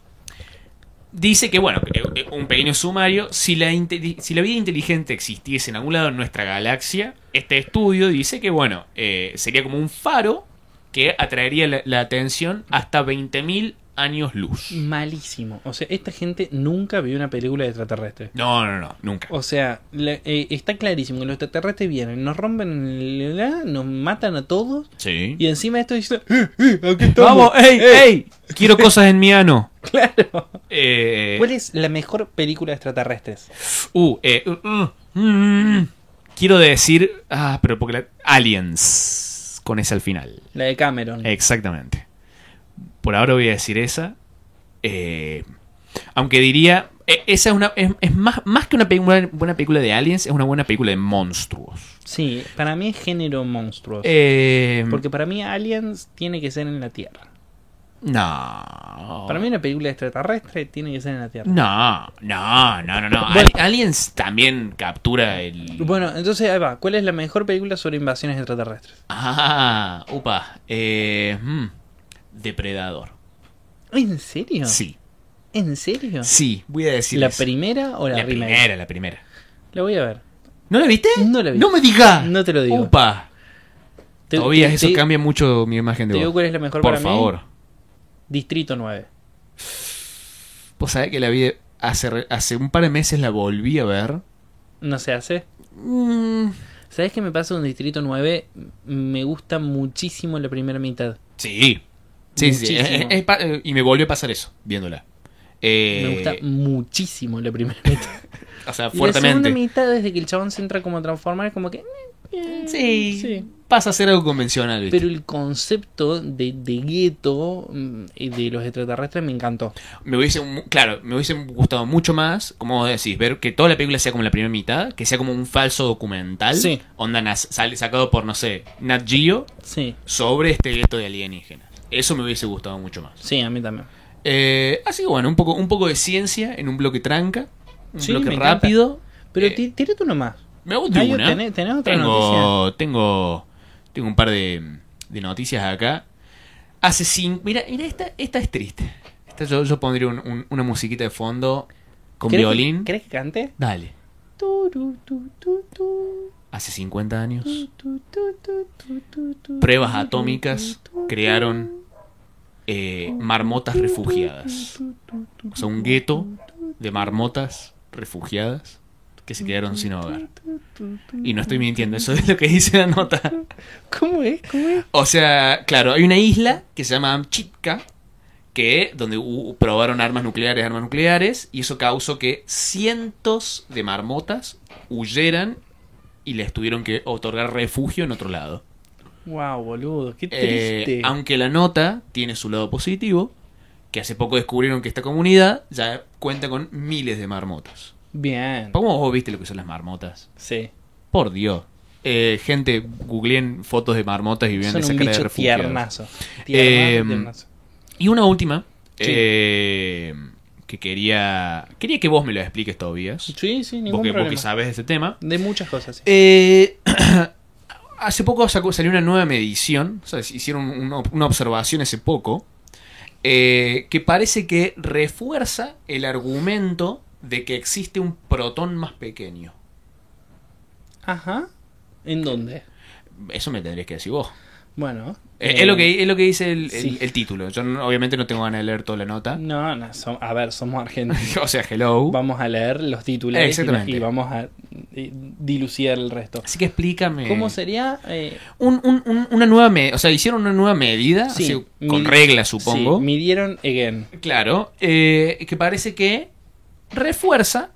dice que, bueno, eh, un pequeño sumario, si la, si la vida inteligente existiese en algún lado en nuestra galaxia, este estudio dice que, bueno, eh, sería como un faro que atraería la, la atención hasta 20.000 años luz. Malísimo. O sea, esta gente nunca vio una película de extraterrestres. No, no, no, nunca. O sea, eh, está clarísimo que los extraterrestres vienen, nos rompen, la- nos matan a todos. Sí. Y encima de esto dicen, "Eh, eh, aquí estamos". Vamos, ey, Eh, ey, quiero cosas en mi ano. Claro. Eh, ¿Cuál es la mejor película de extraterrestres? Uh, eh, uh, uh, mm, quiero decir. Ah, pero porque la. Aliens. Con ese al final. La de Cameron. Exactamente. Por ahora voy a decir esa. Eh, aunque diría. eh, esa es una. Es, es más, más que una buena película de aliens, es una buena película de monstruos. Sí, para mí es género monstruos. Eh, Porque para mí Aliens tiene que ser en la Tierra. No. Para mí una película extraterrestre tiene que ser en la Tierra. No, no, no, no, no. Bueno. Aliens también captura el. Bueno, entonces ahí va. ¿Cuál es la mejor película sobre invasiones extraterrestres? Ah, upa. Eh, hmm, Depredador. ¿En serio? Sí, ¿En serio? sí, voy a decir. ¿La eso. primera o la, La remake? primera, la primera. La voy a ver. ¿No la viste? No la vi. No me digas. No te lo digo. Upa. Te- Todavía te- eso te- cambia mucho mi imagen de ¿Te vos. digo cuál es la mejor Por para mí? favor. Distrito 9. Vos sabés que la vi hace, hace un par de meses la volví a ver. No se hace. Mm, ¿Sabes qué me pasa con Distrito 9? Me gusta muchísimo la primera mitad. sí. Sí, sí. Es- es eh, y me volvió a pasar eso, viéndola. Eh, Me gusta muchísimo la primera mitad. O sea, Y la segunda fuertemente. mitad, desde que el chabón se entra como a transformar, es como que... eh, Sí, sí. Pasa a ser algo convencional, ¿viste? Pero el concepto de, de gueto mm, y de los extraterrestres me encantó. Me hubiese, claro, me hubiese gustado mucho más, como vos decís, ver que toda la película sea como la primera mitad, que sea como un falso documental. Sí. Onda sale sacado por, no sé, Nat Geo Sí, sobre este gueto de alienígenas. Eso me hubiese gustado mucho más. sí, a mí también. Eh, así que bueno, un poco, un poco de ciencia en un bloque tranca, un Sí, bloque rápido. Pero Eh, tírate uno más. Me gusta una. ¿tenés- tenés otra tengo, tengo, tengo un par de, de noticias acá. Hace cinco. Mira, mira esta, esta es triste. Esta yo, yo pondría un- un- una musiquita de fondo con ¿Querés que- violín. ¿Querés que cante? Dale. Turu, tu, tu, tu, Hace 50 años, pruebas atómicas crearon eh, marmotas refugiadas. O sea, un gueto de marmotas refugiadas que se quedaron sin hogar. Y no estoy mintiendo, eso es lo que dice la nota. ¿Cómo es? ¿Cómo es? O sea, claro, hay una isla que se llama Amchitka, que donde probaron armas nucleares, armas nucleares, y eso causó que cientos de marmotas huyeran y les tuvieron que otorgar refugio en otro lado. Wow, boludo, qué Eh, triste. aunque la nota tiene su lado positivo, que hace poco descubrieron que esta comunidad ya cuenta con miles de marmotas. Bien. ¿Cómo vos viste lo que son las marmotas? Sí. Por Dios. Eh, gente, googleen fotos de marmotas y vean esa un cara de refugiados. tiernazo. Tiernazo, Eh, tiernazo. Y una última, Sí. eh, que quería quería que vos me la expliques todavía. Sí, sí, ningún Porque, problema. porque sabes de este tema. De muchas cosas. sí. Eh, hace poco sacó- salió una nueva medición, o sea, hicieron una, una observación hace poco, eh, que parece que refuerza el argumento de que existe un protón más pequeño. Ajá. ¿En dónde? Eso me tendrías que decir vos. Bueno. Eh, eh, es, lo que, es lo que dice el, el- sí. el título. Yo no- obviamente no tengo ganas de leer toda la nota. No, no, som- a ver, somos argentinos. o sea, hello. vamos a leer los titulares y, vamos a eh, dilucidar el resto. Así que explícame. ¿Cómo sería? Eh, Un- un- un- una nueva medida. O sea, hicieron una nueva medida. sí, así, con reglas, supongo. Sí, midieron again. Claro. eh, que parece que refuerza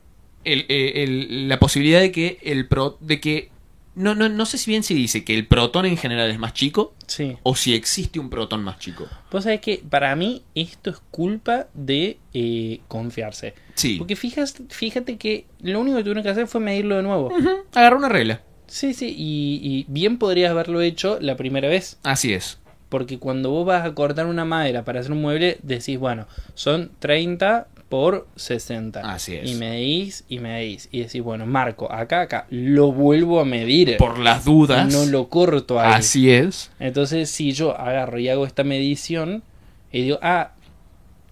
eh, el- la posibilidad de que el pro. de que. No, no, no sé si bien se dice que el protón en general es más chico. Sí. O si existe un protón más chico. Vos sabés que para mí esto es culpa de eh, confiarse. Sí. Porque fijas, fíjate que lo único que tuvieron que hacer fue medirlo de nuevo. Ujú, Agarra una regla. Sí, sí, y, y bien podrías haberlo hecho la primera vez. Así es. Porque cuando vos vas a cortar una madera para hacer un mueble, decís, bueno, son 30 por 60. Así es. Y medís y medís. Y decís, bueno, marco, acá, acá, lo vuelvo a medir. Por las dudas. No lo corto ahí. Así es. Entonces, si yo agarro y hago esta medición y digo, ah,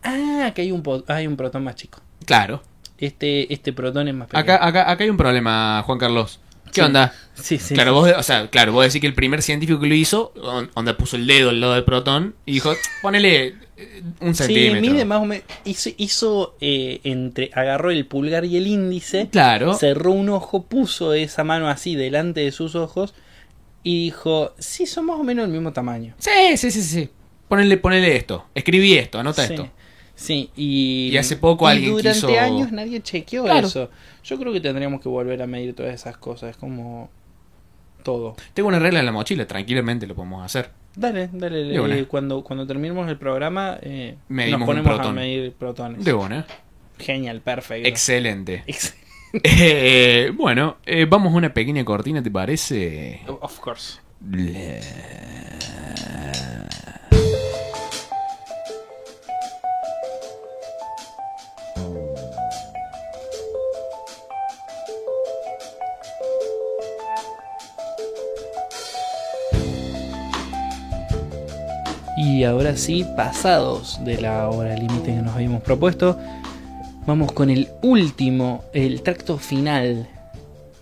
ah, que hay un, hay un protón más chico. Claro. Este, este protón es más pequeño. Acá, acá, acá hay un problema, Juan Carlos. ¿Qué Sí. onda? Sí, sí. claro, vos, o sea, claro, vos decís que el primer científico que lo hizo, on- onda puso el dedo al lado del protón y dijo, ponele un Sí, centímetro. mide más o menos. Hizo, hizo, eh, entre. Agarró el pulgar y el índice. Claro. Cerró un ojo, puso esa mano así delante de sus ojos. Y dijo: Sí, son más o menos del mismo tamaño. Sí, sí, sí, sí. Ponele, ponele esto. Escribí esto, anota sí. esto. Sí, y. Y hace poco y alguien durante quiso- años nadie chequeó Claro. eso. Yo creo que tendríamos que volver a medir todas esas cosas. Es como. Todo. Tengo una regla en la mochila, tranquilamente lo podemos hacer. Dale, dale. De una. eh, cuando, cuando terminemos el programa, eh, nos ponemos a medir protones. De una. Genial, perfecto. Excelente. Ex- Eh, bueno, eh, vamos a una pequeña cortina, ¿te parece? of course. Y ahora sí, pasados de la hora límite que nos habíamos propuesto, vamos con el último, el tracto final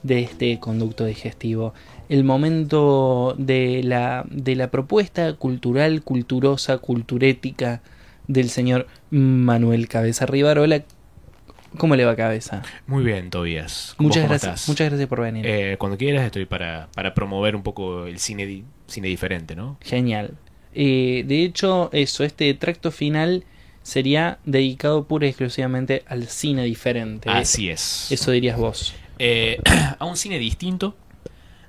de este conducto digestivo. El momento de la, de la propuesta cultural, culturosa, culturética del señor Manuel Cabeza Rivarola. ¿Cómo le va cabeza? Muy bien, Tobías. ¿Cómo- Muchas gracias, estás? muchas gracias por venir. Eh, cuando quieras estoy para, para promover un poco el cine, di- cine diferente, ¿no? Genial. Eh, de hecho, eso, este tracto final sería dedicado pura y exclusivamente al cine diferente. Así es. Eso dirías vos. Eh, a un cine distinto.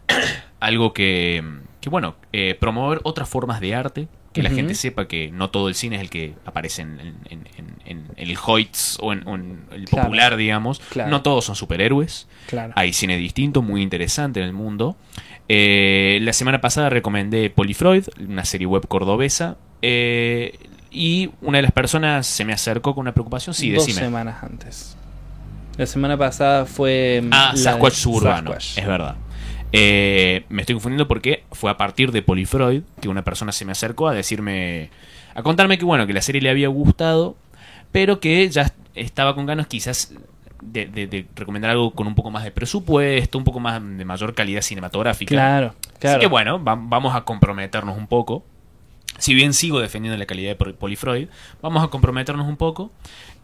Algo que, que bueno, eh, promover otras formas de arte. Que la gente sepa que no todo el cine es el que aparece en, en- en- en- en el Hoyts o en, o en el Claro. popular, digamos. Claro. No todos son superhéroes. Claro. Hay cine distinto, muy interesante en el mundo. Eh, la semana pasada recomendé Polifreud, una serie web cordobesa. eh, y una de las personas se me acercó con una preocupación. Sí, Dos decime. semanas antes. La semana pasada fue. Ah, Sasquatch suburbano. Sasquatch. Es verdad. Eh, me estoy confundiendo porque fue a partir de Polifreud que una persona se me acercó a decirme. a contarme que bueno, que la serie le había gustado, pero que ya estaba con ganas quizás de, de- de recomendar algo con un poco más de presupuesto, un poco más de mayor calidad cinematográfica. Claro, claro. Así que bueno, va- vamos a comprometernos un poco. Si bien sigo defendiendo la calidad de Pol- Polifreud, vamos a comprometernos un poco.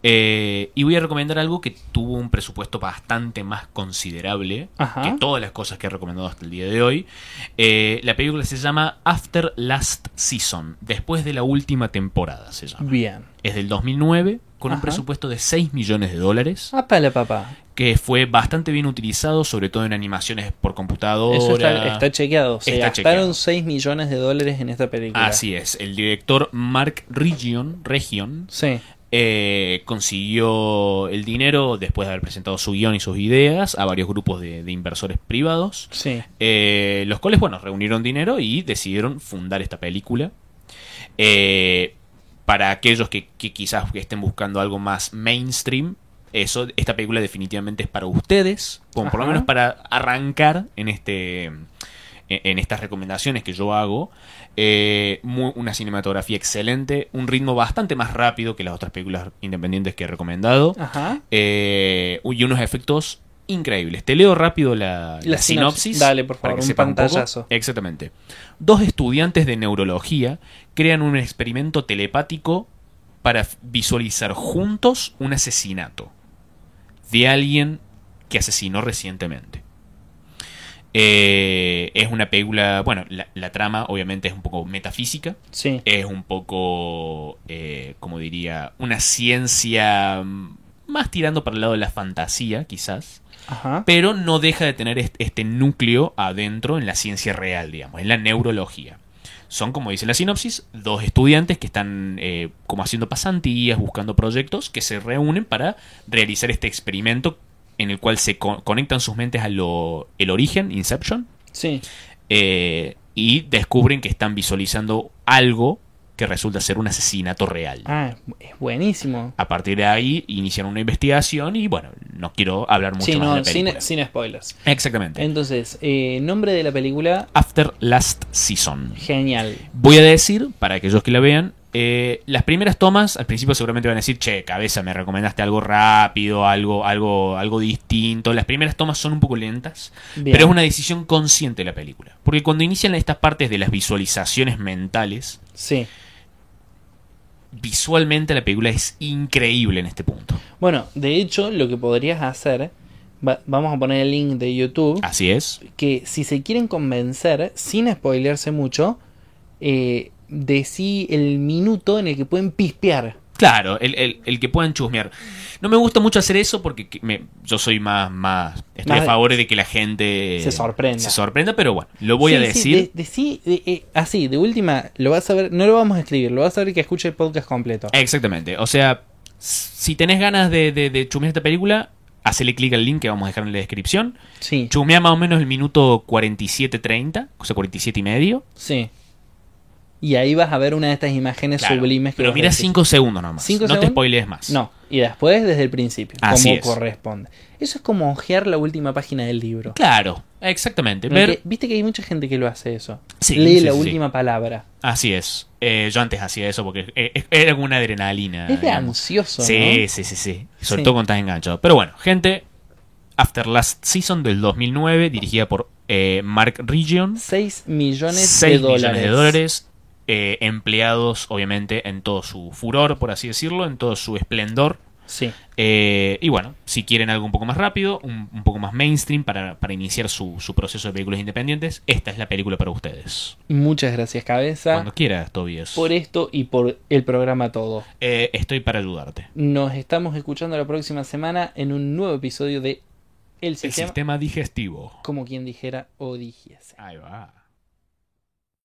eh, y voy a recomendar algo que tuvo un presupuesto bastante más considerable Ajá. que todas las cosas que he recomendado hasta el día de hoy. Eh, la película se llama After Last Season, después de la última temporada se llama. Bien. Es del 2009, con un presupuesto de 6 millones de dólares, Apa la papá. que fue bastante bien utilizado, sobre todo en animaciones por computadora. Eso está, está chequeado. Se Está gastaron chequeado. 6 millones de dólares en esta película. Así es, el director Mark Region, Region Sí. eh, consiguió el dinero después de haber presentado su guion y sus ideas a varios grupos de, de inversores privados, Sí. eh, los cuales, bueno, reunieron dinero y decidieron fundar esta película. Eh, para aquellos que, que quizás estén buscando algo más mainstream, eso, esta película definitivamente es para ustedes, como por lo menos para arrancar en este en, en estas recomendaciones que yo hago. Eh, mu- una cinematografía excelente, un ritmo bastante más rápido que las otras películas independientes que he recomendado. Ajá. Eh, y unos efectos increíbles. Te leo rápido la, La la sinopsis. sinopsis. Dale, por para favor, que un pantallazo. Exactamente. Dos estudiantes de neurología crean un experimento telepático para visualizar juntos un asesinato de alguien que asesinó recientemente. Eh, es una película, bueno, la, la trama obviamente es un poco metafísica, Sí. es un poco, eh, como diría, una ciencia mm, más tirando para el lado de la fantasía, quizás, Ajá. pero no deja de tener est- este núcleo adentro en la ciencia real, digamos, en la neurología. Son, como dice la sinopsis, dos estudiantes que están eh, como haciendo pasantías, buscando proyectos, que se reúnen para realizar este experimento en el cual se co- conectan sus mentes a lo el origen, Inception, Sí. eh, y descubren que están visualizando algo que resulta ser un asesinato real. Ah, es buenísimo. A partir de ahí inician una investigación y bueno, no quiero hablar mucho Sí, más de la película. sin, sin spoilers. Exactamente. Entonces, eh, nombre de la película, After Last Season. genial. Voy a decir, para aquellos que la vean, eh, las primeras tomas, al principio seguramente van a decir, che, cabeza, me recomendaste algo rápido, algo, algo, algo distinto. Las primeras tomas son un poco lentas, Bien. pero es una decisión consciente de la película. Porque cuando inician estas partes de las visualizaciones mentales, Sí. Visualmente la película es increíble en este punto. Bueno, de hecho, lo que podrías hacer, va- vamos a poner el link de YouTube, Así es. que si se quieren convencer, sin spoilearse mucho, eh, decí el minuto en el que pueden pispear. Claro, el, el- el que puedan chusmear. No me gusta mucho hacer eso porque que- me- yo soy más, más estoy Más- a favor de que la gente Se sorprenda. se sorprenda, pero bueno, lo voy a Sí, sí, decir. de- decí, eh, eh, así, de última, lo vas a ver, no lo vamos a escribir, lo vas a ver que escuche el podcast completo. Exactamente. O sea, si tenés ganas de, de, de chusmear esta película, hacele clic al link que vamos a dejar en la descripción. Sí, Chusmea más o menos el minuto 47-30, o sea, 47 y medio. sí. Y ahí vas a ver una de estas imágenes Claro, sublimes que pero mira. 5 segundos nomás. ¿Cinco no te spoilees más. No, y después desde el principio, Así como es. corresponde. Eso es como ojear la última página del libro. Claro, exactamente. Que- Viste que hay mucha gente que lo hace eso. Sí, Lee sí, la sí, última palabra. Así es. Eh, yo antes hacía eso porque eh, era como una adrenalina. Es de ansioso, Sí, ¿no? sí, sí, sí. Sobre todo cuando estás enganchado. Pero bueno, gente, After Last Season del 2009, dirigida por eh, Mark Region. 6 millones 6 de dólares. millones de dólares. Eh, empleados, obviamente, en todo su furor, por así decirlo, en todo su esplendor. Sí. Eh, y bueno, si quieren algo un poco más rápido, un, un poco más mainstream para, para iniciar su, su proceso de películas independientes, esta es la película para ustedes. Muchas gracias, cabeza, Cuando quieras, Tobias. por esto y por el programa todo. Eh, estoy para ayudarte. Nos estamos escuchando la próxima semana en un nuevo episodio de El El Sistema, sistema digestivo. como quien dijera o dijese. Ahí va.